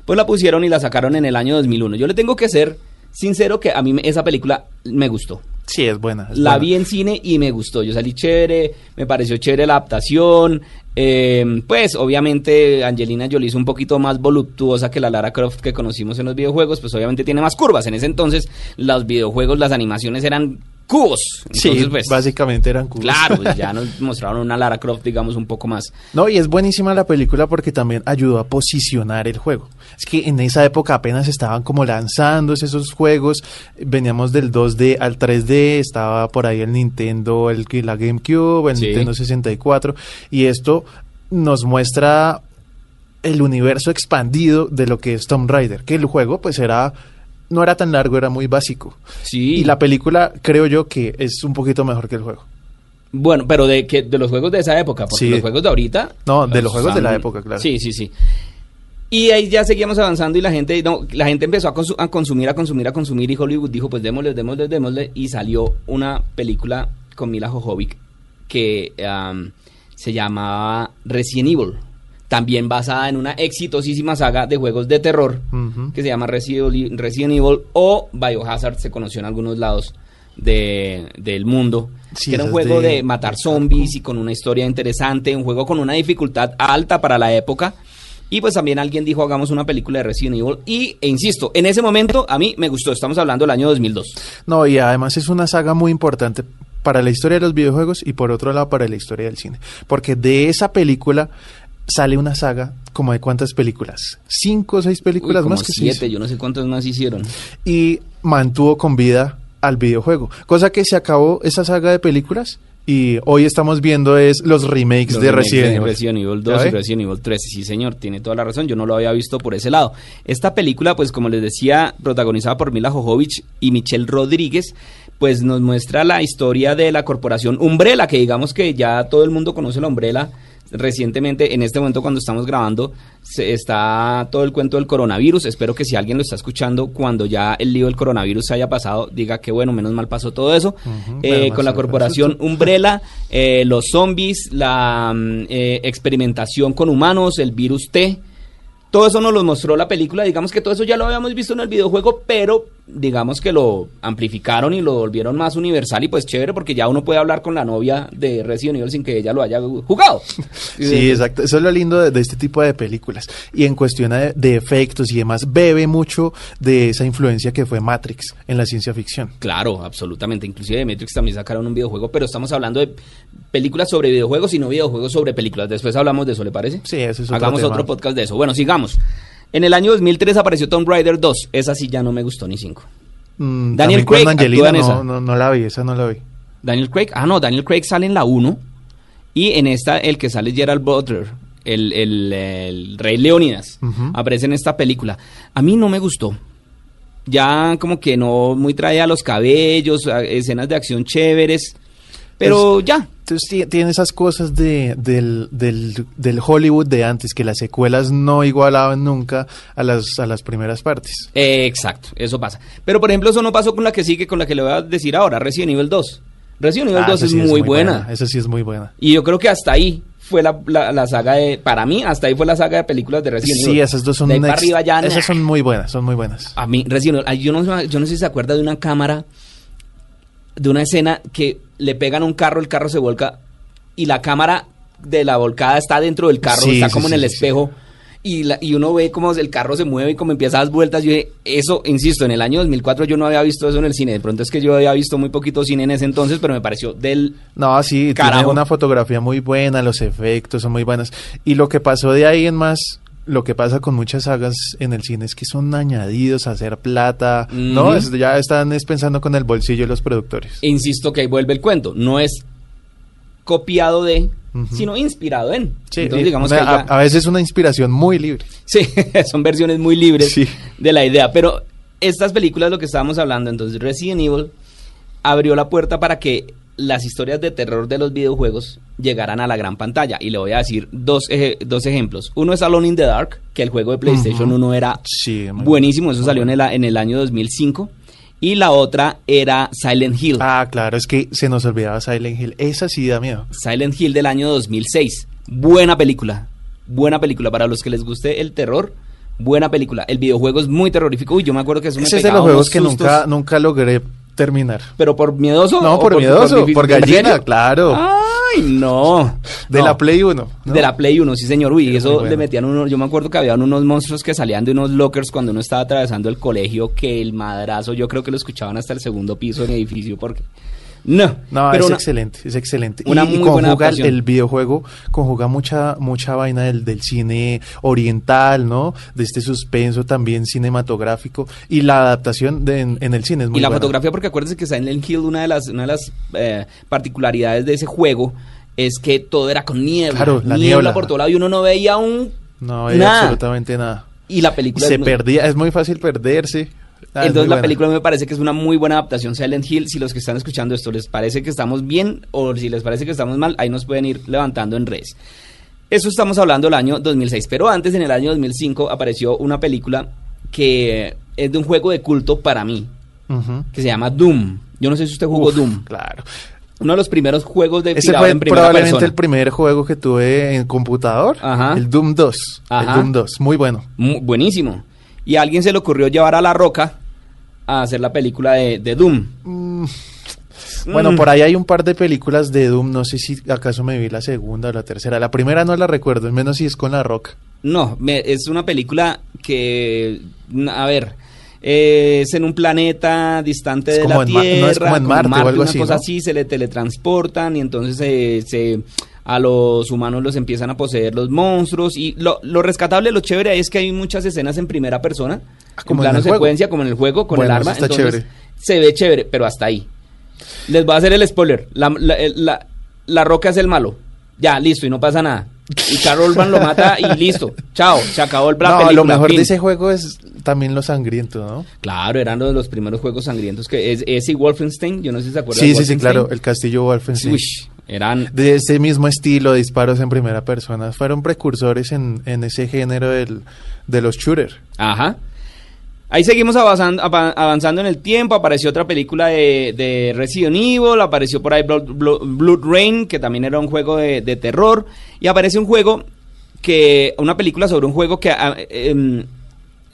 S4: Pues la pusieron y la sacaron en el año 2001. Yo le tengo que ser sincero que a mí me- esa película me gustó.
S5: Sí, es buena. es
S4: La
S5: buena.
S4: vi en cine y me gustó. Yo salí chévere, me pareció chévere la adaptación. eh, pues obviamente Angelina Jolie es un poquito más voluptuosa que la Lara Croft que conocimos en los videojuegos, pues obviamente tiene más curvas. En ese entonces los videojuegos, las animaciones eran cubos.
S5: Sí,
S4: pues,
S5: básicamente eran cubos.
S4: Claro, pues ya <laughs> nos mostraron una Lara Croft, digamos, un poco más.
S5: No, y es buenísima la película porque también ayudó a posicionar el juego. Es que en esa época apenas estaban como lanzándose esos juegos, veníamos del 2D al 3D, estaba por ahí el Nintendo, el, la GameCube, el
S4: Sí.
S5: Nintendo 64, y esto nos muestra el universo expandido de lo que es Tomb Raider, que el juego pues era no era tan largo, era muy básico.
S4: Sí.
S5: Y la película creo yo que es un poquito mejor que el juego.
S4: Bueno, pero de, que, de los juegos de esa época, porque
S5: Sí.
S4: los juegos de ahorita...
S5: No, de los juegos de la época, claro.
S4: Sí, sí, sí. Y ahí ya seguíamos avanzando y la gente, no, la gente empezó a, consu- a consumir, a consumir, a consumir y Hollywood dijo, pues démosle, démosle, démosle y salió una película con Mila Jojovic que am, se llamaba Resident Evil, también basada en una exitosísima saga de juegos de terror que se llama Resident, Evil o Biohazard, se conoció en algunos lados de- del mundo.
S5: Sí,
S4: que era un juego
S5: de-
S4: de matar zombies y con una historia interesante, un juego con una dificultad alta para la época. Y pues también alguien dijo, hagamos una película de Resident Evil. Y, e insisto, en ese momento a mí me gustó. Estamos hablando del año 2002.
S5: No, y además es una saga muy importante para la historia de los videojuegos y por otro lado para la historia del cine. Porque de esa película sale una saga como de cuántas películas? Cinco o seis películas
S4: Uy, como
S5: más que
S4: siete,
S5: hizo.
S4: yo no sé cuántos más hicieron.
S5: y mantuvo con vida al videojuego. Cosa que se acabó esa saga de películas y hoy estamos viendo es los remakes
S4: Los
S5: de
S4: remakes
S5: Resident
S4: de
S5: Evil.
S4: Resident Evil 2
S5: ¿Ya
S4: y? Resident Evil 3. Sí, señor, tiene toda la razón. Yo no lo había visto por ese lado. Esta película, pues como les decía, protagonizada por Mila Jovovich y Michelle Rodríguez, pues nos muestra la historia de la corporación Umbrella, que digamos que ya todo el mundo conoce la Umbrella. Recientemente, en este momento cuando estamos grabando, se está todo el cuento del coronavirus. Espero que si alguien lo está escuchando, cuando ya el lío del coronavirus haya pasado, diga que bueno, menos mal pasó todo eso. Eh, con la corporación <laughs> Umbrella, eh, los zombies, la mm, eh, experimentación con humanos, el virus T. Todo eso nos lo mostró la película. Digamos que todo eso ya lo habíamos visto en el videojuego, pero digamos que lo amplificaron y lo volvieron más universal. Y pues chévere, porque ya uno puede hablar con la novia de Resident Evil sin que ella lo haya jugado. <laughs>
S5: Sí, exacto. Eso es lo lindo de, de este tipo de películas. Y en cuestión de, de efectos y demás, bebe mucho de esa influencia que fue Matrix en la ciencia ficción.
S4: Claro, absolutamente. Inclusive de Matrix también sacaron un videojuego, pero estamos hablando de películas sobre videojuegos y no videojuegos sobre películas. Después hablamos de eso, ¿le parece?
S5: Sí, ese es otro
S4: Hagamos
S5: tema.
S4: otro podcast de eso. Bueno, sigamos. En el año 2003 apareció Tomb Raider 2. Esa sí ya no me gustó ni cinco.
S5: Mm,
S4: Daniel Craig
S5: Angelina,
S4: actúa en
S5: no,
S4: esa.
S5: no, no la vi, esa no la vi.
S4: Daniel Craig, ah no, Daniel Craig sale en la 1 y en esta el que sale es Gerald Butler, el, el, el rey Leónidas, aparece en esta película. A mí no me gustó. Ya como que no muy traía los cabellos, escenas de acción chéveres, pero ya.
S5: Entonces ti- tiene esas cosas de, del, del, del Hollywood de antes, que las secuelas no igualaban nunca a las, a las primeras partes.
S4: Eh, exacto, eso pasa. Pero por ejemplo, eso no pasó con la que sigue, con la que le voy a decir ahora, Resident Evil 2. Resident Evil
S5: Ah,
S4: 2
S5: esa
S4: es
S5: sí
S4: muy, buena.
S5: Esa sí es muy buena.
S4: Y yo creo que hasta ahí fue la, la- la saga de, para mí, hasta ahí fue la saga de películas de Resident Evil.
S5: Sí, esas dos son
S4: De arriba ya,
S5: esas son muy buenas, son muy buenas.
S4: A mí, Resident Evil, yo no, yo no sé si se acuerda de una cámara, de una escena que le pegan un carro, el carro se volca y la cámara de la volcada está dentro del carro,
S5: Sí,
S4: está
S5: sí,
S4: como en el espejo. Y, la- y uno ve cómo el carro se mueve y como empieza a dar vueltas. Yo dije, eso, insisto, en el año 2004 yo no había visto eso en el cine. De pronto es que yo había visto muy poquito cine en ese entonces, pero me pareció del...
S5: No, sí,
S4: Carajo.
S5: tiene una fotografía muy buena, los efectos son muy buenos. Y lo que pasó de ahí en más, lo que pasa con muchas sagas en el cine es que son añadidos a hacer plata, ¿no? Es- ya están es pensando con el bolsillo de los productores.
S4: Insisto que ahí vuelve el cuento. No es copiado de, sino inspirado en.
S5: Sí,
S4: Entonces digamos
S5: una-
S4: que ya-
S5: a, a veces una inspiración muy libre.
S4: Sí, <laughs> son versiones muy libres
S5: Sí.
S4: de la idea. Pero estas películas, lo que estábamos hablando, entonces Resident Evil abrió la puerta para que las historias de terror de los videojuegos llegaran a la gran pantalla. Y le voy a decir dos, eje- dos ejemplos. Uno es Alone in the Dark, que el juego de PlayStation
S5: Ujú.
S4: 1 era
S5: Sí,
S4: buenísimo, eso salió en el, en el año 2005. Y la otra era Silent Hill.
S5: Ah, claro, es que se nos olvidaba Silent Hill. Esa sí da miedo.
S4: Silent Hill del año 2006. Buena película. Buena película. Para los que les guste el terror, buena película. El videojuego es muy terrorífico. Uy, yo me acuerdo que eso me
S5: Ese es de los juegos que
S4: sustos.
S5: nunca, nunca logré terminar.
S4: ¿Pero por miedoso?
S5: No, por miedoso, por
S4: ¿En
S5: gallina, claro.
S4: Ay, no.
S5: De
S4: No.
S5: la Play 1. ¿no?
S4: De la Play 1, sí señor. Uy, eso
S5: bueno.
S4: le metían unos, yo me acuerdo que había unos monstruos que salían de unos lockers cuando uno estaba atravesando el colegio, que el madrazo, yo creo que lo escuchaban hasta el segundo piso del edificio, porque... No,
S5: No,
S4: pero
S5: es
S4: una-
S5: excelente, es excelente.
S4: una
S5: y, y
S4: muy buena
S5: conjuga el, videojuego, conjuga mucha, mucha vaina del, del cine oriental, ¿no? De este suspenso también cinematográfico y la adaptación de, en, en el cine es muy
S4: y la
S5: buena.
S4: fotografía, porque acuérdense que Silent Hill, una de las, una de las eh, particularidades de ese juego es que todo era con niebla.
S5: Claro, la
S4: niebla,
S5: niebla.
S4: por todo lado y uno no veía un...
S5: No
S4: nada.
S5: absolutamente nada.
S4: Y la
S5: Y
S4: película...
S5: se
S4: muy-
S5: perdía, es muy fácil perderse. Ah, es
S4: Entonces
S5: muy
S4: la
S5: buena.
S4: película me parece que es una muy buena adaptación Silent Hill. Si los que están escuchando esto les parece que estamos bien o si les parece que estamos mal, ahí nos pueden ir levantando en redes. Eso estamos hablando del año 2006, pero antes, en el año 2005, apareció una película que es de un juego de culto para mí,
S5: Ujú.
S4: que se llama Doom. Yo no sé si usted jugó
S5: Uf,
S4: Doom.
S5: Claro.
S4: Uno de los primeros juegos de
S5: Ese fue
S4: en
S5: probablemente
S4: persona.
S5: el primer juego que tuve en computador.
S4: Ajá.
S5: El Doom 2.
S4: Ajá.
S5: El Doom 2. Muy bueno.
S4: Mu- buenísimo. Y a alguien se le ocurrió llevar a La Roca a hacer la película de, de Doom.
S5: Bueno,
S4: Mm.
S5: por ahí hay un par de películas de Doom. No sé si acaso me vi la segunda o la tercera. La primera no la recuerdo, menos si es con la roca.
S4: No, me- es una película que, a ver, eh, es en un planeta distante
S5: Es
S4: de la
S5: Ma- no,
S4: Tierra,
S5: es como en Marte o algo
S4: una
S5: así,
S4: cosa
S5: ¿no?
S4: así, se le teletransportan y entonces se- a los humanos los empiezan a poseer los monstruos y lo, lo rescatable, lo chévere es que hay muchas escenas en primera persona,
S5: Ah,
S4: en
S5: como en
S4: plano
S5: juego.
S4: secuencia, como en el juego, con
S5: Bueno,
S4: el arma,
S5: está
S4: entonces
S5: chévere.
S4: se ve chévere, pero hasta ahí. Les voy a hacer el spoiler, la, la, la- la roca es el malo, ya, listo, y no pasa nada. Y Carol Van lo mata y <laughs> listo. Chao, se acabó el
S5: no,
S4: película.
S5: lo mejor
S4: fin.
S5: de ese juego es también lo sangriento, ¿no?
S4: Claro, eran los, los primeros juegos sangrientos que es ese y Wolfenstein, yo no sé si se acuerdan.
S5: Sí,
S4: de
S5: sí, sí, claro. El castillo Wolfenstein.
S4: Uish, eran
S5: De ese mismo estilo, disparos en primera persona. Fueron precursores en, en ese género del, de los shooters.
S4: Ajá. Ahí seguimos avanzando, ava- avanzando en el tiempo. Apareció otra película de, de Resident Evil. Apareció por ahí Blood, Blood- Blood Rain, que también era un juego de, de terror. Y aparece un juego que. Una película sobre un juego que. ah, em,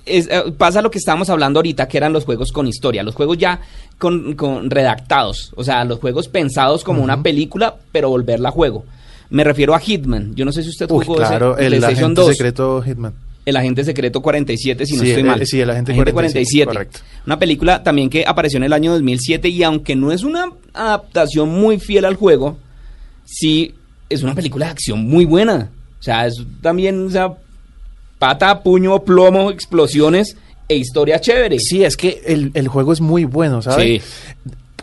S4: es, eh, pasa lo que estábamos hablando ahorita, que eran los juegos con historia, los juegos ya con, con redactados, o sea, los juegos pensados como una película, pero volverla a juego. Me refiero a Hitman. Yo no sé si usted
S5: Uy,
S4: jugó
S5: claro,
S4: ese
S5: el
S4: PlayStation
S5: agente
S4: 2.
S5: secreto Hitman.
S4: El agente secreto 47, si no
S5: Sí,
S4: estoy
S5: eh,
S4: mal.
S5: sí, el agente 47, correcto.
S4: Una película también que apareció en el año 2007 y aunque no es una adaptación muy fiel al juego, sí es una película de acción muy buena. O sea, es también, o sea, pata, puño, plomo, explosiones e historia chévere.
S5: Sí, es que el, el juego es muy bueno, ¿sabes?
S4: Sí.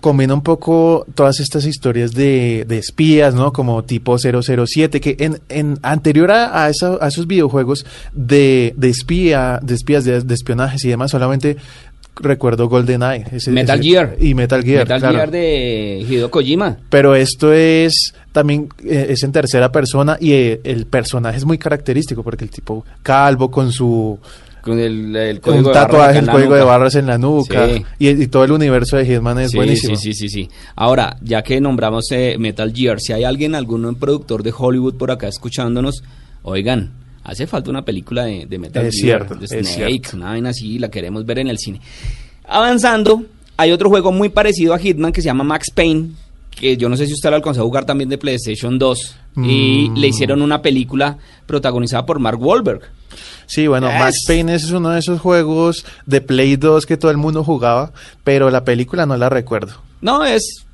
S5: Combina un poco todas estas historias de, de espías, ¿no? Como tipo 007, que en, en anterior a, a esa- a esos videojuegos de, de espía, de espías, de, de espionajes y demás, solamente recuerdo GoldenEye. ese-
S4: Metal
S5: ese-
S4: Gear.
S5: Y Metal Gear,
S4: Metal
S5: claro.
S4: Gear de Hideo Kojima.
S5: Pero esto es también eh, es en tercera persona y eh, el personaje es muy característico porque el tipo calvo con su
S4: Con el, el
S5: un
S4: código
S5: tatuaje, el código de barras en la nuca
S4: Sí.
S5: y, y todo el universo de Hitman es
S4: sí,
S5: buenísimo.
S4: Sí, sí, sí, sí. Ahora, ya que nombramos eh, Metal Gear, si hay alguien, algún productor de Hollywood por acá escuchándonos, oigan, hace falta una película de, de Metal
S5: Es
S4: Gear,
S5: cierto,
S4: de
S5: es
S4: Snake,
S5: cierto.
S4: una vaina así, la queremos ver en el cine. Avanzando, hay otro juego muy parecido a Hitman que se llama Max Payne, que yo no sé si usted lo alcanzó a jugar también de PlayStation 2, y
S5: Mm.
S4: le hicieron una película protagonizada por Mark Wahlberg.
S5: Sí, bueno,
S4: Yes.
S5: Max Payne es uno de esos juegos de Play 2 que todo el mundo jugaba, pero la película no la recuerdo.
S4: No, es...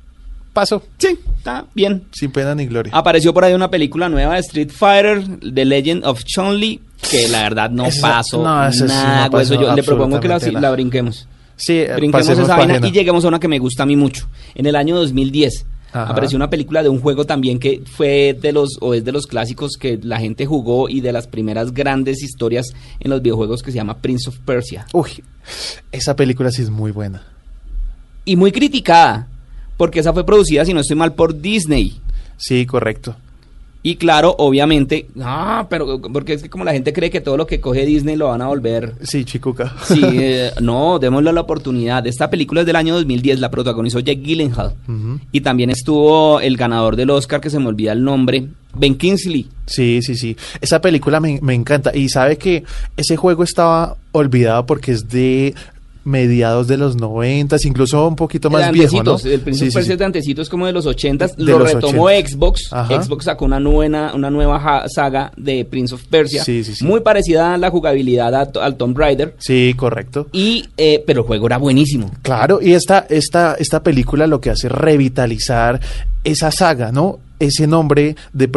S5: Paso,
S4: Sí, está bien.
S5: sin pena ni gloria.
S4: Apareció por ahí una película nueva de Street Fighter, The Legend of Chun-Li, que la verdad no
S5: Esa-
S4: pasó
S5: no, sí no
S4: nada.
S5: pasó
S4: eso yo le propongo que la, brinquemos.
S5: sí, eh,
S4: Brinquemos esa vaina y lleguemos a una que me gusta a mí mucho. En el año 2010
S5: Ajá.
S4: apareció una película de un juego también que fue de los, o es de los clásicos que la gente jugó y de las primeras grandes historias en los videojuegos que se llama Prince of Persia.
S5: Uy, esa película sí es muy buena.
S4: Y muy criticada, porque esa fue producida, si no estoy mal, por Disney.
S5: Sí, correcto.
S4: Y claro, obviamente, ah, pero porque es que como la gente cree que todo lo que coge Disney lo van a volver.
S5: Sí, Chicuca.
S4: Sí, <laughs> eh, no, démosle la oportunidad. Esta película es del año 2010, la protagonizó Jake Gyllenhaal. Y también estuvo el ganador del Oscar, que se me olvida el nombre, Ben Kingsley.
S5: Sí, sí, sí. Esa película me, me encanta. Y sabe que ese juego estaba olvidado porque es de mediados de los noventas, incluso un poquito más viejo, ¿no?
S4: El Prince
S5: Sí,
S4: of
S5: sí,
S4: Persia
S5: sí.
S4: es de antecitos como de los 80
S5: De
S4: Lo
S5: los
S4: retomó
S5: 80.
S4: Xbox.
S5: Ajá.
S4: Xbox sacó una nueva, una nueva saga de Prince of Persia.
S5: Sí, sí, sí.
S4: Muy parecida a la jugabilidad a- al Tomb Raider.
S5: Sí, correcto.
S4: Y, eh, pero el juego era buenísimo.
S5: Claro, y esta, esta, esta película lo que hace es revitalizar esa saga, ¿no? Ese nombre de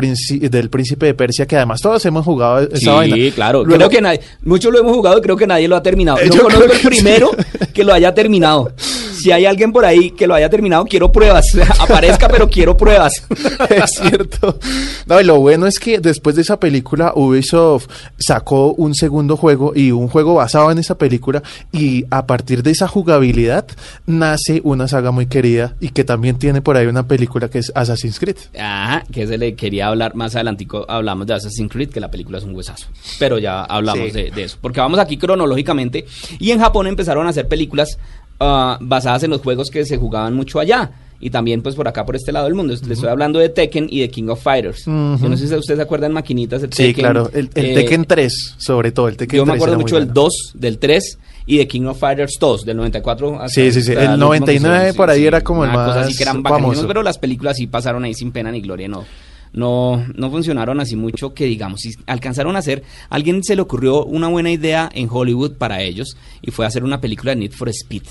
S5: del príncipe de Persia, que además todos hemos jugado esa
S4: sí,
S5: vaina.
S4: claro.
S5: Luego-
S4: creo que nadie, muchos lo hemos jugado y creo que nadie lo ha terminado.
S5: Eh,
S4: yo conozco el primero que lo haya terminado. <laughs> Si hay alguien por ahí que lo haya terminado, quiero pruebas. <laughs> Aparezca, pero quiero pruebas. <laughs>
S5: es cierto. No, y lo bueno es que después de esa película, Ubisoft sacó un segundo juego y un juego basado en esa película. Y a partir de esa jugabilidad nace una saga muy querida y que también tiene por ahí una película que es Assassin's Creed.
S4: Ajá, que se le quería hablar más adelantico. Hablamos de Assassin's Creed, que la película es un huesazo. Pero ya hablamos
S5: Sí.
S4: de, de eso. Porque vamos aquí cronológicamente. Y en Japón empezaron a hacer películas ah, basadas en los juegos que se jugaban mucho allá. Y también, pues, por acá, por este lado del mundo. Les estoy hablando de Tekken y de King of Fighters. Yo no sé si ustedes se acuerdan maquinitas de
S5: Sí,
S4: Tekken.
S5: claro. El, el
S4: eh,
S5: Tekken 3, sobre todo. El Tekken
S4: Yo me
S5: 3
S4: acuerdo mucho del
S5: bueno.
S4: 2, del 3 y de King of Fighters 2, del 94. hasta-
S5: Sí, sí, sí. El
S4: último que
S5: 99
S4: hicieron,
S5: por ahí era como el
S4: una cosa
S5: más
S4: así que eran
S5: famoso.
S4: pero las películas sí pasaron ahí sin pena ni gloria, no. No, no funcionaron así mucho que digamos, si alcanzaron a hacer, alguien se le ocurrió una buena idea en Hollywood para ellos y fue hacer una película de Need for Speed.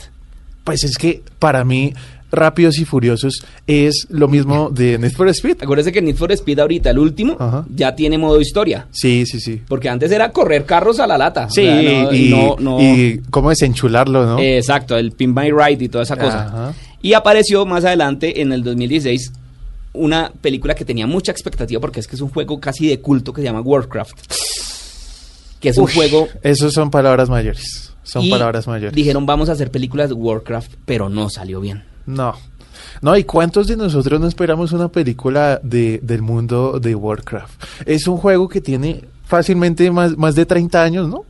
S5: Pues es que para mí, Rápidos y Furiosos es lo mismo de Need for Speed.
S4: Acuérdense que Need for Speed ahorita, el último,
S5: Ajá.
S4: ya tiene modo historia.
S5: Sí, sí, sí.
S4: Porque antes era correr carros a la lata. o
S5: Sí,
S4: sea, no-
S5: y,
S4: no- no-
S5: y cómo desenchularlo, ¿no?
S4: Exacto, el Pin by Ride y toda esa cosa.
S5: Ajá.
S4: Y apareció más adelante en el 2016 una película que tenía mucha expectativa porque es que es un juego casi de culto que se llama Warcraft. Que es un juego.
S5: Esos son palabras mayores. Son
S4: y
S5: palabras mayores.
S4: Dijeron vamos a hacer películas de Warcraft, pero no salió bien.
S5: No. No, ¿y cuántos de nosotros no esperamos una película de, del mundo de Warcraft? Es un juego que tiene fácilmente más, más de 30 años, ¿no?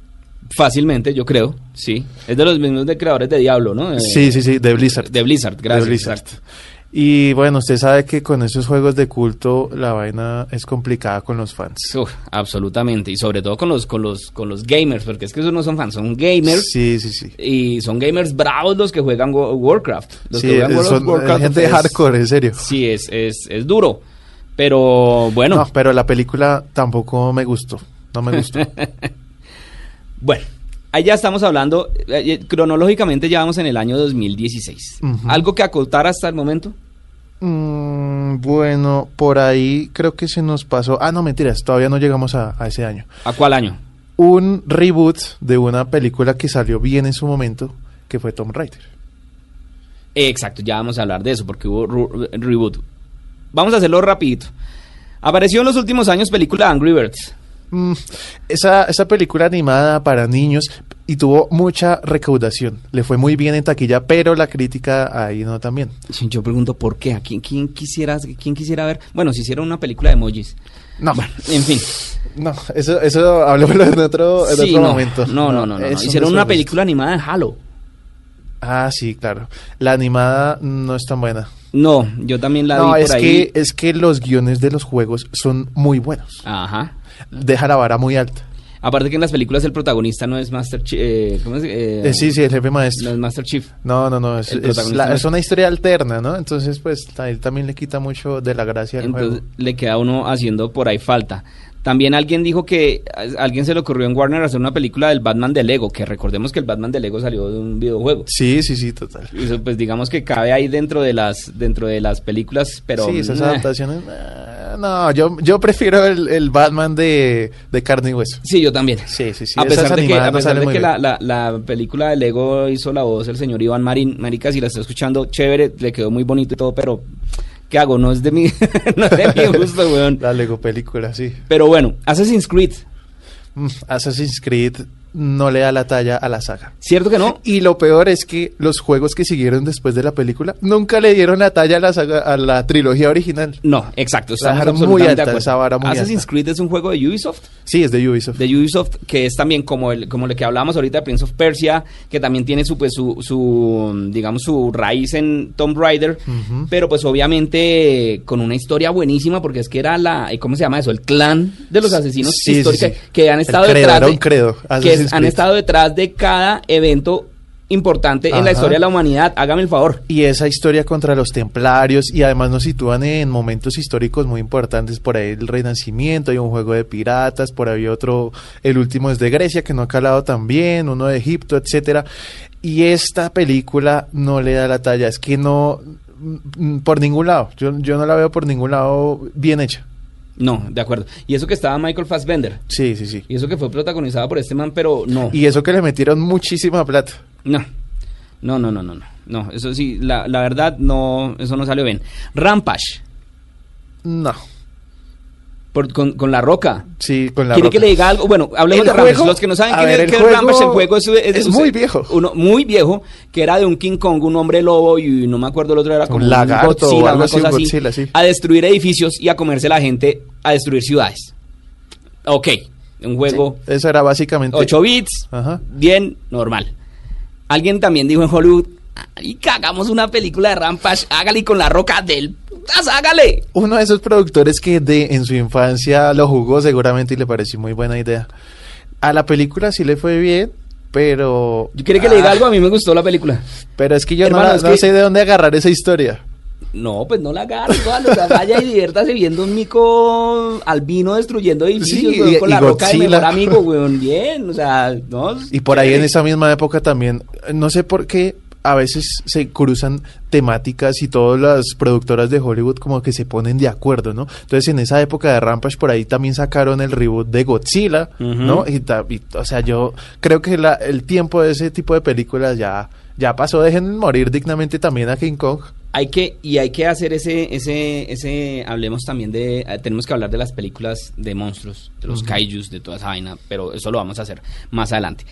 S4: Fácilmente, yo creo, sí. Es de los mismos de creadores de Diablo, ¿no?
S5: Sí, sí, sí, de Blizzard.
S4: De Blizzard, gracias.
S5: De Blizzard. Y bueno, usted sabe que con esos juegos de culto la vaina es complicada con los fans.
S4: Uf, absolutamente. Y sobre todo con los, con los, con los gamers, porque es que esos no son fans, son gamers.
S5: Sí, sí, sí.
S4: Y son gamers bravos los que juegan Warcraft. Los
S5: Sí,
S4: que juegan
S5: son eh,
S4: Warcraft
S5: gente
S4: es-
S5: hardcore, en serio.
S4: Sí, es, es, es duro. Pero bueno,
S5: No, pero la película tampoco me gustó. No me gustó. <laughs>
S4: bueno. Ahí ya estamos hablando, eh, eh, cronológicamente ya vamos en el año 2016.
S5: Ujú.
S4: ¿Algo que acotar hasta el momento?
S5: Mm, bueno, por ahí creo que se nos pasó. Ah, no, mentiras, todavía no llegamos a, a ese año.
S4: ¿A cuál año?
S5: Un reboot de una película que salió bien en su momento, que fue Tomb Raider.
S4: Exacto, ya vamos a hablar de eso porque hubo reboot. Vamos a hacerlo rapidito. Apareció en los últimos años película Angry Birds.
S5: Mm, esa, esa película animada para niños y tuvo mucha recaudación. Le fue muy bien en taquilla, pero la crítica ahí no también.
S4: Yo pregunto por qué, ¿a quién, quién, quisiera, quién quisiera ver? Bueno, si hiciera una película de emojis.
S5: No,
S4: En fin.
S5: no, eso, eso hablemoslo en otro, en
S4: Sí,
S5: otro
S4: no,
S5: momento.
S4: No, no, no, no.
S5: eso
S4: Hicieron
S5: no
S4: una película animada de Halo.
S5: Ah, sí, claro. La animada no es tan buena.
S4: No, yo también la
S5: no,
S4: vi por
S5: es
S4: ahí.
S5: que es que los guiones de los juegos son muy buenos.
S4: Ajá.
S5: Deja la vara muy alta.
S4: Aparte que en las películas el protagonista no es Master Chief. Eh, ¿Cómo es? Eh,
S5: Eh, sí, sí, el jefe
S4: No
S5: maestro.
S4: es Master Chief.
S5: No, no, no, es,
S4: El
S5: es la-
S4: no
S5: es una historia alterna, ¿no? Entonces, pues, a él también le quita mucho de la gracia al
S4: Entonces
S5: juego.
S4: le queda uno haciendo por ahí falta. También alguien dijo que a alguien se le ocurrió en Warner hacer una película del Batman de Lego, que recordemos que el Batman de Lego salió de un videojuego.
S5: Sí, sí, sí, total.
S4: Eso, pues digamos que cabe ahí dentro de las dentro de las películas, pero
S5: sí, esas adaptaciones. no, yo, yo prefiero el, el Batman de, de carne y hueso.
S4: Sí, yo también.
S5: Sí, sí, sí.
S4: a pesar de que, a pesar de que la, la, la película de Lego hizo la voz el señor Iván Marín, marica, si la está escuchando, chévere, le quedó muy bonito y todo, pero ¿qué hago? No es de mi, <laughs> no es de mi gusto, weón. <laughs>
S5: La Lego película, sí.
S4: Pero bueno, Assassin's Creed,
S5: Mm, Assassin's Creed no le da la talla a la saga.
S4: ¿cierto que no?
S5: Y lo peor es que los juegos que siguieron después de la película nunca le dieron la talla a la saga, a la trilogía original.
S4: No, exacto,
S5: dejaron muy alta,
S4: de
S5: esa vara muy
S4: Assassin's
S5: alta.
S4: Creed es un juego de Ubisoft,
S5: Sí, es de Ubisoft.
S4: de Ubisoft que es también como el como lo que hablábamos ahorita de Prince of Persia, que también tiene su pues su, su digamos su raíz en Tomb Raider, pero pues obviamente con una historia buenísima porque es que era la ¿cómo se llama eso? El clan de los asesinos
S5: Sí,
S4: históricos
S5: sí.
S4: que han
S5: El
S4: estado
S5: credo,
S4: detrás
S5: era
S4: de,
S5: un credo,
S4: que
S5: Assassin's
S4: es- han estado detrás de cada evento importante en la historia de la humanidad. Hágame el favor.
S5: Y esa historia contra los templarios y además nos sitúan en momentos históricos muy importantes, por ahí el Renacimiento, hay un juego de piratas, por ahí otro, el último es de Grecia que no ha calado tan bien, uno de Egipto, etcétera. Y esta película no le da la talla, es que no mm, por ningún lado, yo, yo no la veo por ningún lado bien hecha.
S4: No, de acuerdo. Y eso que estaba Michael Fassbender.
S5: Sí, sí, sí.
S4: Y eso que fue protagonizada por este man, pero no.
S5: Y eso que le metieron muchísima plata.
S4: No. No, no, no, no, no. No, eso sí, la, la verdad, no, eso no salió bien. Rampage,
S5: No.
S4: Por- con, con la roca.
S5: Sí, con la
S4: ¿Quiere
S5: roca.
S4: que le diga algo? Bueno, hablemos
S5: El
S4: de Rampage. Los que no saben quién
S5: ver,
S4: es,
S5: el juego
S4: Rampage, el juego es,
S5: es muy viejo.
S4: Uno muy viejo, que era de un King Kong, un hombre lobo y no me acuerdo el otro era como
S5: Un lagarto o
S4: Godzilla,
S5: algo
S4: una
S5: así,
S4: cosa
S5: un
S4: así,
S5: Godzilla, sí.
S4: a destruir edificios y a comerse la gente, a destruir ciudades. Ok, un juego
S5: Sí, eso era básicamente.
S4: 8 bits,
S5: Ajá.
S4: bien, normal. Alguien también dijo en Hollywood, y hagamos una película de Rampage, hágale con la roca del putas, hágale.
S5: Uno de esos productores que de en su infancia lo jugó seguramente y le pareció muy buena idea. A la película sí le fue bien, pero...
S4: Yo quiero que le diga
S5: Ah,
S4: algo, a mí me gustó la película.
S5: Pero es que yo
S4: Hermano,
S5: no,
S4: es
S5: no
S4: que-
S5: sé de dónde agarrar esa historia.
S4: No, pues no la agarre, toda o sea, vaya y diviértase viendo un mico albino destruyendo edificios,
S5: Sí,
S4: weón,
S5: y-
S4: con
S5: y
S4: la roca de mejor amigo, <laughs> weón, bien, o sea, no.
S5: Y por ahí en esa misma época también, no sé por qué a veces se cruzan temáticas y todas las productoras de Hollywood como que se ponen de acuerdo, ¿no? Entonces en esa época de Rampage por ahí también sacaron el reboot de Godzilla. ¿no? Y, o sea, yo creo que la- el tiempo de ese tipo de películas ya, ya pasó, dejen morir dignamente también a King Kong.
S4: Hay que, y hay que hacer ese, ese, ese, hablemos también de, eh, tenemos que hablar de las películas de monstruos, de los kaijus, de toda esa vaina, pero eso lo vamos a hacer más adelante.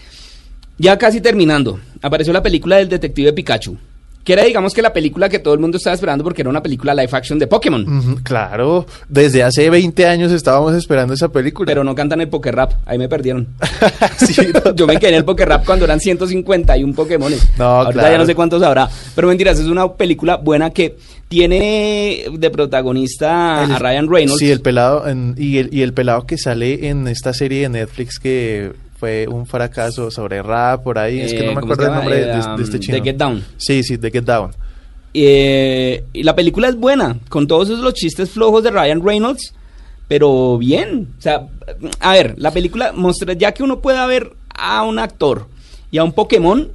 S4: Ya casi terminando, apareció la película del detective Pikachu, que era digamos que la película que todo el mundo estaba esperando porque era una película live action de Pokémon.
S5: Claro, desde hace 20 años estábamos esperando esa película.
S4: Pero no cantan el Poker Rap, ahí me perdieron. <laughs>
S5: Sí, no. <laughs>
S4: Yo me quedé en el Poker Rap cuando eran 151 Pokémon.
S5: No,
S4: Ahorita ya
S5: claro.
S4: no sé cuántos habrá. Pero mentiras, es una película buena que tiene de protagonista
S5: El-
S4: a Ryan Reynolds.
S5: Sí, el pelado en- y, el, y el pelado que sale en esta serie de Netflix que fue un fracaso sobre rap por ahí, es que no
S4: Eh,
S5: me
S4: ¿cómo
S5: acuerdo el nombre de, de- de este
S4: um,
S5: chino.
S4: The Get Down.
S5: Sí, sí, The Get Down.
S4: Eh, y la película es buena, con todos esos los chistes flojos de Ryan Reynolds, pero bien. O sea, a ver, la película muestra, ya que uno pueda ver a un actor y a un Pokémon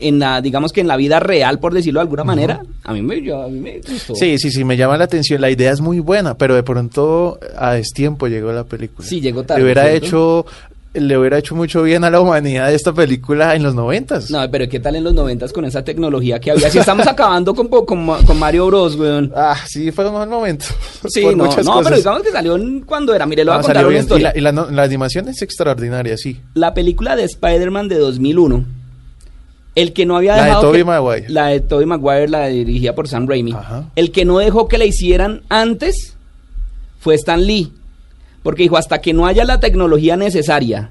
S4: en la, digamos que en la vida real, por decirlo de alguna manera, a mí me, yo- a mí me gustó.
S5: Sí, sí, sí, me llama la atención. La idea es muy buena, pero de pronto a destiempo llegó la película.
S4: Sí, llegó tarde,
S5: Le hubiera
S4: ¿cierto?
S5: hecho le hubiera hecho mucho bien a la humanidad esta película en los noventas.
S4: No, pero ¿qué tal en los noventas con esa tecnología que había? Si estamos acabando con, con, Ma- con Mario Bros, weón.
S5: Ah, sí, fue un mal momento. <laughs>
S4: Sí,
S5: Por
S4: no, no,
S5: cosas.
S4: pero digamos que salió cuando era. Mire, le voy a
S5: No,
S4: contar una
S5: bien. Y
S4: historia.
S5: la, y la animación es extraordinaria, sí.
S4: la película de Spider-Man de 2001, el que no había
S5: La de
S4: dejado
S5: Tobey Maguire.
S4: la de Tobey Maguire, la dirigida por Sam Raimi,
S5: Ajá.
S4: el que no dejó que la hicieran antes fue Stan Lee, porque dijo hasta que no haya la tecnología necesaria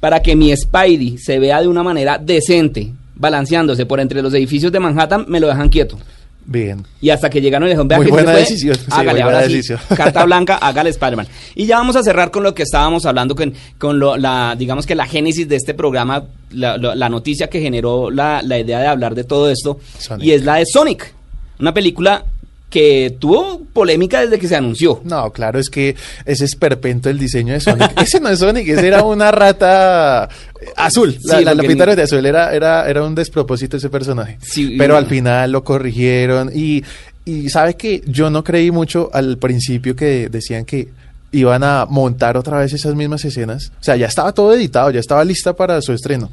S4: para que mi Spidey se vea de una manera decente, balanceándose por entre los edificios de Manhattan, me lo dejan quieto.
S5: Bien.
S4: Y hasta que llegaron y le dijeron, vea
S5: Muy
S4: que
S5: buena
S4: puede,
S5: decisión, sí,
S4: hágale, ahora sí,
S5: decisión. <laughs>
S4: carta blanca, hágale Spider-Man. Y ya vamos a cerrar con lo que estábamos hablando, con, con lo, la, digamos que la génesis de este programa, la, la- la noticia que generó la, la idea de hablar de todo esto,
S5: Sonic.
S4: y es la de Sonic, una película que tuvo polémica desde que se anunció.
S5: No, claro, es que ese es perpento el diseño de Sonic. ese no es Sonic, ese era una rata eh, azul. La,
S4: Sí,
S5: la, la pintaron de azul, era, era, era un despropósito ese personaje.
S4: Sí,
S5: Pero al final lo corrigieron y, y sabe que yo no creí mucho al principio que decían que iban a montar otra vez esas mismas escenas. O sea, ya estaba todo editado, ya estaba lista para su estreno.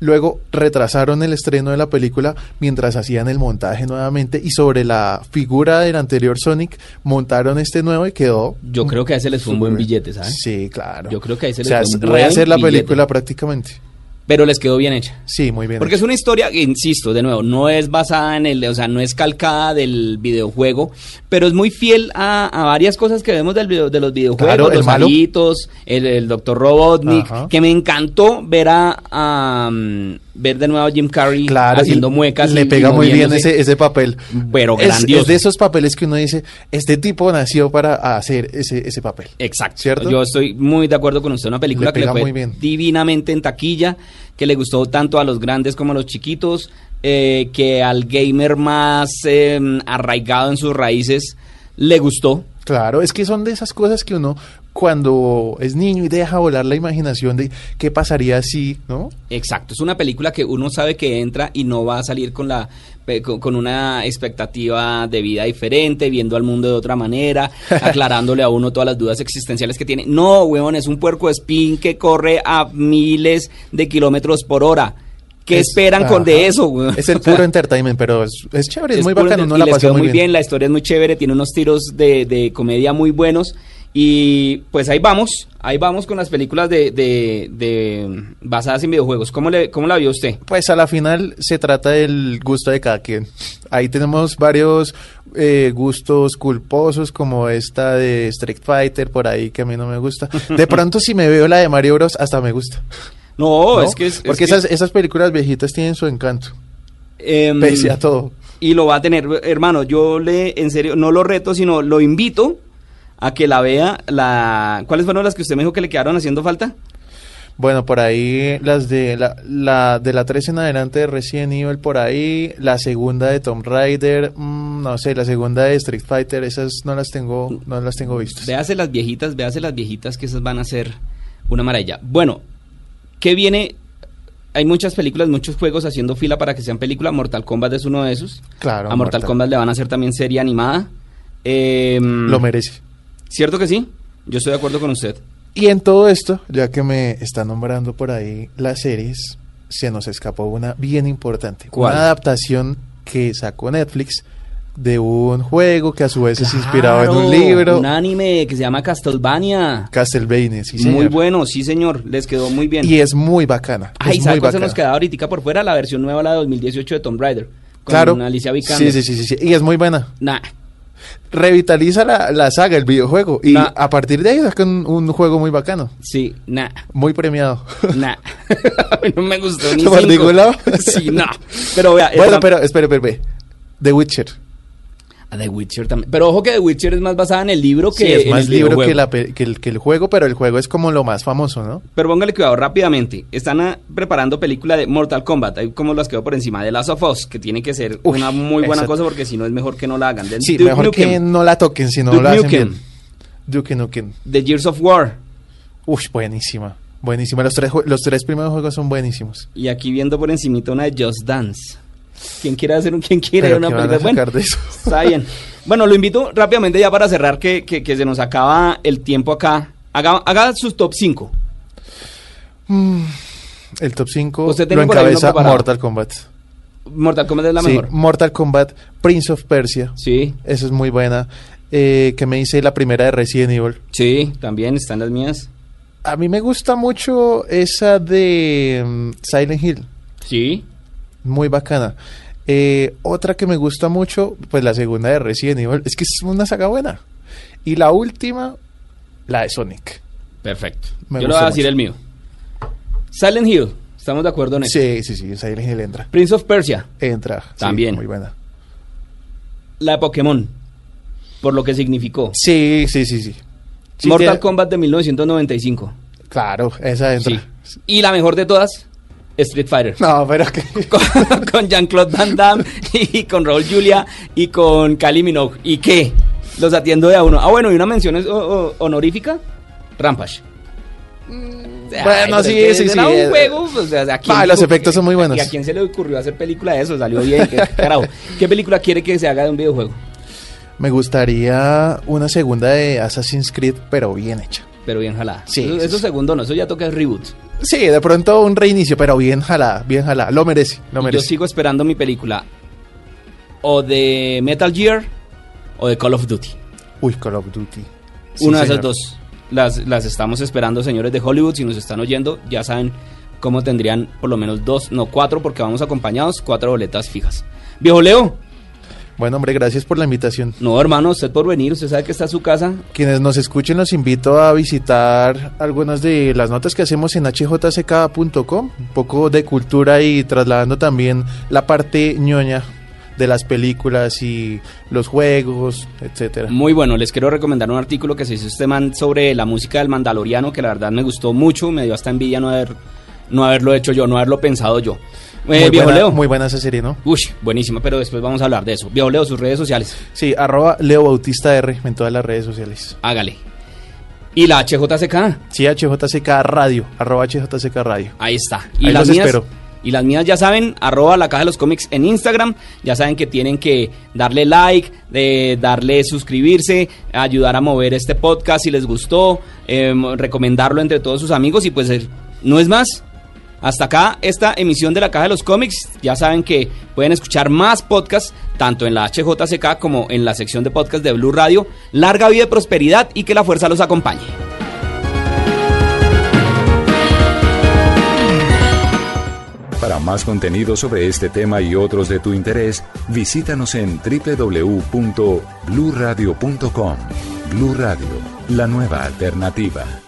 S5: Luego retrasaron el estreno de la película mientras hacían el montaje nuevamente y sobre la figura del anterior Sonic montaron este nuevo y quedó.
S4: Yo creo que a ese les fue un buen billete, ¿sabes?
S5: Sí, claro.
S4: Yo creo que ahí se
S5: o
S4: les
S5: sea,
S4: fue un buen
S5: rehacer la
S4: billete.
S5: película prácticamente.
S4: Pero les quedó bien hecha.
S5: Sí, muy bien.
S4: Porque es una historia, insisto, de nuevo, no es basada en el, o sea, no es calcada del videojuego, pero es muy fiel a, a varias cosas que vemos del video- de los videojuegos,
S5: Claro,
S4: los
S5: malo.
S4: alitos, el, el Dr. Robotnik,
S5: Ajá.
S4: que me encantó ver a, um, ver de nuevo a Jim Carrey
S5: Claro,
S4: haciendo muecas.
S5: Le
S4: y-
S5: pega
S4: y
S5: muy bien ese, ese papel.
S4: Pero
S5: Es-
S4: grandioso.
S5: Es, de esos papeles que uno dice, este tipo nació para hacer ese, ese papel.
S4: Exacto.
S5: ¿Cierto?
S4: Yo estoy muy de acuerdo con usted. Una película
S5: Le
S4: que le
S5: pega
S4: fue
S5: muy bien.
S4: divinamente en taquilla, que le gustó tanto a los grandes como a los chiquitos, eh, que al gamer más eh, arraigado en sus raíces le gustó.
S5: Claro, es que son de esas cosas que uno cuando es niño y deja volar la imaginación de qué pasaría si, ¿no?
S4: Exacto. Es una película que uno sabe que entra y no va a salir con la con una expectativa de vida diferente, viendo al mundo de otra manera, <laughs> aclarándole a uno todas las dudas existenciales que tiene. No, weón, es un puerco espín que corre a miles de kilómetros por hora. ¿Qué
S5: Es-
S4: esperan con de eso? güey?
S5: Es el puro <laughs> entertainment, pero es, es chévere, es, muy
S4: puro
S5: bacano, no la
S4: les
S5: pasó muy bien.
S4: la historia es muy chévere, tiene unos tiros de, de comedia muy buenos. Y pues ahí vamos, ahí vamos con las películas de, de, de basadas en videojuegos. ¿Cómo, le, ¿Cómo la vio usted?
S5: Pues a la final se trata del gusto de cada quien. Ahí tenemos varios eh, gustos culposos, como esta de Street Fighter, por ahí que a mí no me gusta. De <laughs> pronto, si me veo la de Mario Bros, hasta me gusta.
S4: No,
S5: ¿no?
S4: es que es,
S5: Porque
S4: es que,
S5: esas, películas viejitas tienen su encanto,
S4: em,
S5: pese a todo.
S4: Y lo va a tener, hermano, yo le, en serio, no lo reto, sino lo invito a que la vea. La, ¿Cuáles fueron las que usted me dijo que le quedaron haciendo falta?
S5: Bueno, por ahí las de la, la de la 3 en adelante de Resident Evil, por ahí, la segunda de Tomb Raider, mm, no sé, la segunda de Street Fighter, esas no las tengo, no las tengo vistas.
S4: Véase las viejitas, véase las viejitas que esas van a ser una maravilla. Bueno, ¿qué viene? Hay muchas películas, muchos juegos haciendo fila para que sean película. Mortal Kombat es uno de esos.
S5: Claro,
S4: a Mortal,
S5: Mortal.
S4: Kombat le van a hacer también serie animada. Em,
S5: Lo merece.
S4: ¿Cierto que sí? Yo estoy de acuerdo con usted.
S5: Y en todo esto, ya que me está nombrando por ahí las series, se nos escapó una bien importante.
S4: ¿Cuál?
S5: Una adaptación que sacó Netflix de un juego que a su vez es inspirado en un libro.
S4: Un anime que se llama Castlevania.
S5: Castlevania, sí,
S4: muy
S5: señor.
S4: bueno, sí señor. Les quedó muy bien.
S5: Y es muy bacana.
S4: Ay,
S5: es
S4: ¿sabe
S5: muy
S4: cuál se nos quedaba ahorita por fuera? La versión nueva, la de 2018 de Tomb Raider. Con
S5: Claro.
S4: Alicia Vikander.
S5: Sí, sí, sí, sí. Y es muy buena.
S4: Nah,
S5: Revitaliza la, la saga, el videojuego. Y
S4: Nah.
S5: a partir de ahí sacan un, un juego muy bacano.
S4: sí, nah.
S5: Muy premiado.
S4: Nah. <laughs> <laughs> a mí no me gustó ni
S5: ¿Por
S4: cinco.
S5: ningún lado? <laughs>
S4: sí, no. Pero vea,
S5: bueno,
S4: esta-
S5: pero espere, espere, espere. The Witcher.
S4: A The Witcher también. Pero ojo que The Witcher es más basada en el libro que
S5: Sí, es
S4: en
S5: más
S4: el
S5: libro que, la que el, que el juego, pero el juego es como lo más famoso, ¿no?
S4: Pero póngale cuidado rápidamente. Están ah, preparando película de Mortal Kombat. Ahí como las quedó por encima de Last of Us, que tiene que ser
S5: Uy,
S4: una muy buena cosa porque si no es mejor que no la hagan. De
S5: Sí,
S4: Duke
S5: mejor
S4: Nukem,
S5: que no la toquen, si no
S4: Duke
S5: la hacen
S4: Nukem.
S5: bien. Duke Nukem.
S4: The Gears of War.
S5: Uy, buenísima. Buenísima. Los tres, los tres primeros juegos son buenísimos.
S4: Y aquí viendo por encimita una de Just Dance. ¿Quién quiere hacer un quién quiere
S5: Pero
S4: una
S5: ¿qué van a
S4: película? Bueno,
S5: sacar de eso? <laughs>
S4: está bien. Bueno, lo invito rápidamente ya para cerrar que, que, que se nos acaba el tiempo acá. Haga, haga sus top 5.
S5: El top 5
S4: Usted
S5: lo encabeza. Mortal Kombat.
S4: Mortal Kombat es la
S5: sí,
S4: mejor.
S5: Mortal Kombat, Prince of Persia.
S4: Sí,
S5: Esa es muy buena. Eh, que me hice la primera de Resident Evil.
S4: sí, también están las mías.
S5: A mí me gusta mucho esa de mm, Silent Hill.
S4: Sí.
S5: Muy bacana. Eh, otra que me gusta mucho, pues la segunda de Resident Evil. Es que es una saga buena. Y la última, la de Sonic.
S4: Perfecto.
S5: Me
S4: Yo le voy a decir
S5: mucho.
S4: el mío. Silent Hill. Estamos de acuerdo en eso.
S5: Sí, sí, sí, Silent Hill entra.
S4: Prince of Persia.
S5: Entra. sí,
S4: También.
S5: muy buena.
S4: La de Pokémon. Por lo que significó.
S5: Sí, sí, sí, sí. Sí,
S4: Mortal
S5: tiene-
S4: Kombat de 1995.
S5: Claro, esa entra.
S4: Sí. Y la mejor de todas, Street Fighter.
S5: No, pero que... <laughs>
S4: con, con Jean-Claude Van Damme y con Raúl Julia y con Kylie Minogue. ¿Y qué? Los atiendo de a uno. Ah, bueno, y una mención es- o- o- honorífica, Rampage. Ay,
S5: bueno, sí,
S4: es que
S5: sí,
S4: era
S5: sí,
S4: un juego, pues, ¿a quién
S5: ah,
S4: se
S5: los efectos son muy buenos.
S4: ¿Y a quién se le ocurrió hacer película de eso? Salió bien. ¿Qué, carajo? ¿Qué película quiere que se haga de un videojuego?
S5: Me gustaría una segunda de Assassin's Creed, pero bien hecha.
S4: Pero bien jalada.
S5: Sí,
S4: Eso, eso segundo no, eso ya toca el reboot.
S5: Sí, de pronto un reinicio, pero bien jalada, bien jalada. Lo merece, lo
S4: Y Yo
S5: merece.
S4: sigo esperando mi película o de Metal Gear o de Call of Duty.
S5: Uy, Call of Duty. Sí,
S4: Una de esas dos. Las, las estamos esperando, señores de Hollywood. Si nos están oyendo, ya saben cómo tendrían por lo menos dos, no cuatro, porque vamos acompañados, cuatro boletas fijas. Viejo Leo,
S5: Bueno, hombre, gracias por la invitación.
S4: no hermano, usted por venir, usted sabe que está su casa.
S5: Quienes nos escuchen, los invito a visitar algunas de las notas que hacemos en hjck.com, un poco de cultura y trasladando también la parte ñoña de las películas y los juegos, etcétera.
S4: Muy bueno, les quiero recomendar un artículo que se hizo este man sobre la música del Mandaloriano, que la verdad me gustó mucho, me dio hasta envidia no, haber, no haberlo hecho yo, no haberlo pensado yo. Eh,
S5: muy,
S4: viejo
S5: buena,
S4: Leo.
S5: muy buena esa serie, ¿no?
S4: Uy, buenísima, pero después vamos a hablar de eso. Viejo Leo, sus redes sociales.
S5: Sí, arroba Leo Bautista R en todas las redes sociales.
S4: Hágale. Y la HJCK.
S5: Sí, HJCK Radio, arroba HJCK Radio.
S4: Ahí está. Y
S5: Ahí
S4: las
S5: los
S4: mías.
S5: espero.
S4: Y las mías ya saben, arroba la caja de los cómics en Instagram. Ya saben que tienen que darle like, de darle suscribirse, ayudar a mover este podcast si les gustó, em, recomendarlo entre todos sus amigos. Y pues no es más. Hasta acá esta emisión de la Caja de los Cómics. Ya saben que pueden escuchar más podcasts, tanto en la HJCK como en la sección de podcast de Blue Radio. Larga vida y prosperidad y que la fuerza los acompañe.
S3: Para más contenido sobre este tema y otros de tu interés, visítanos en www.bluradio.com. Blu Radio, la nueva alternativa.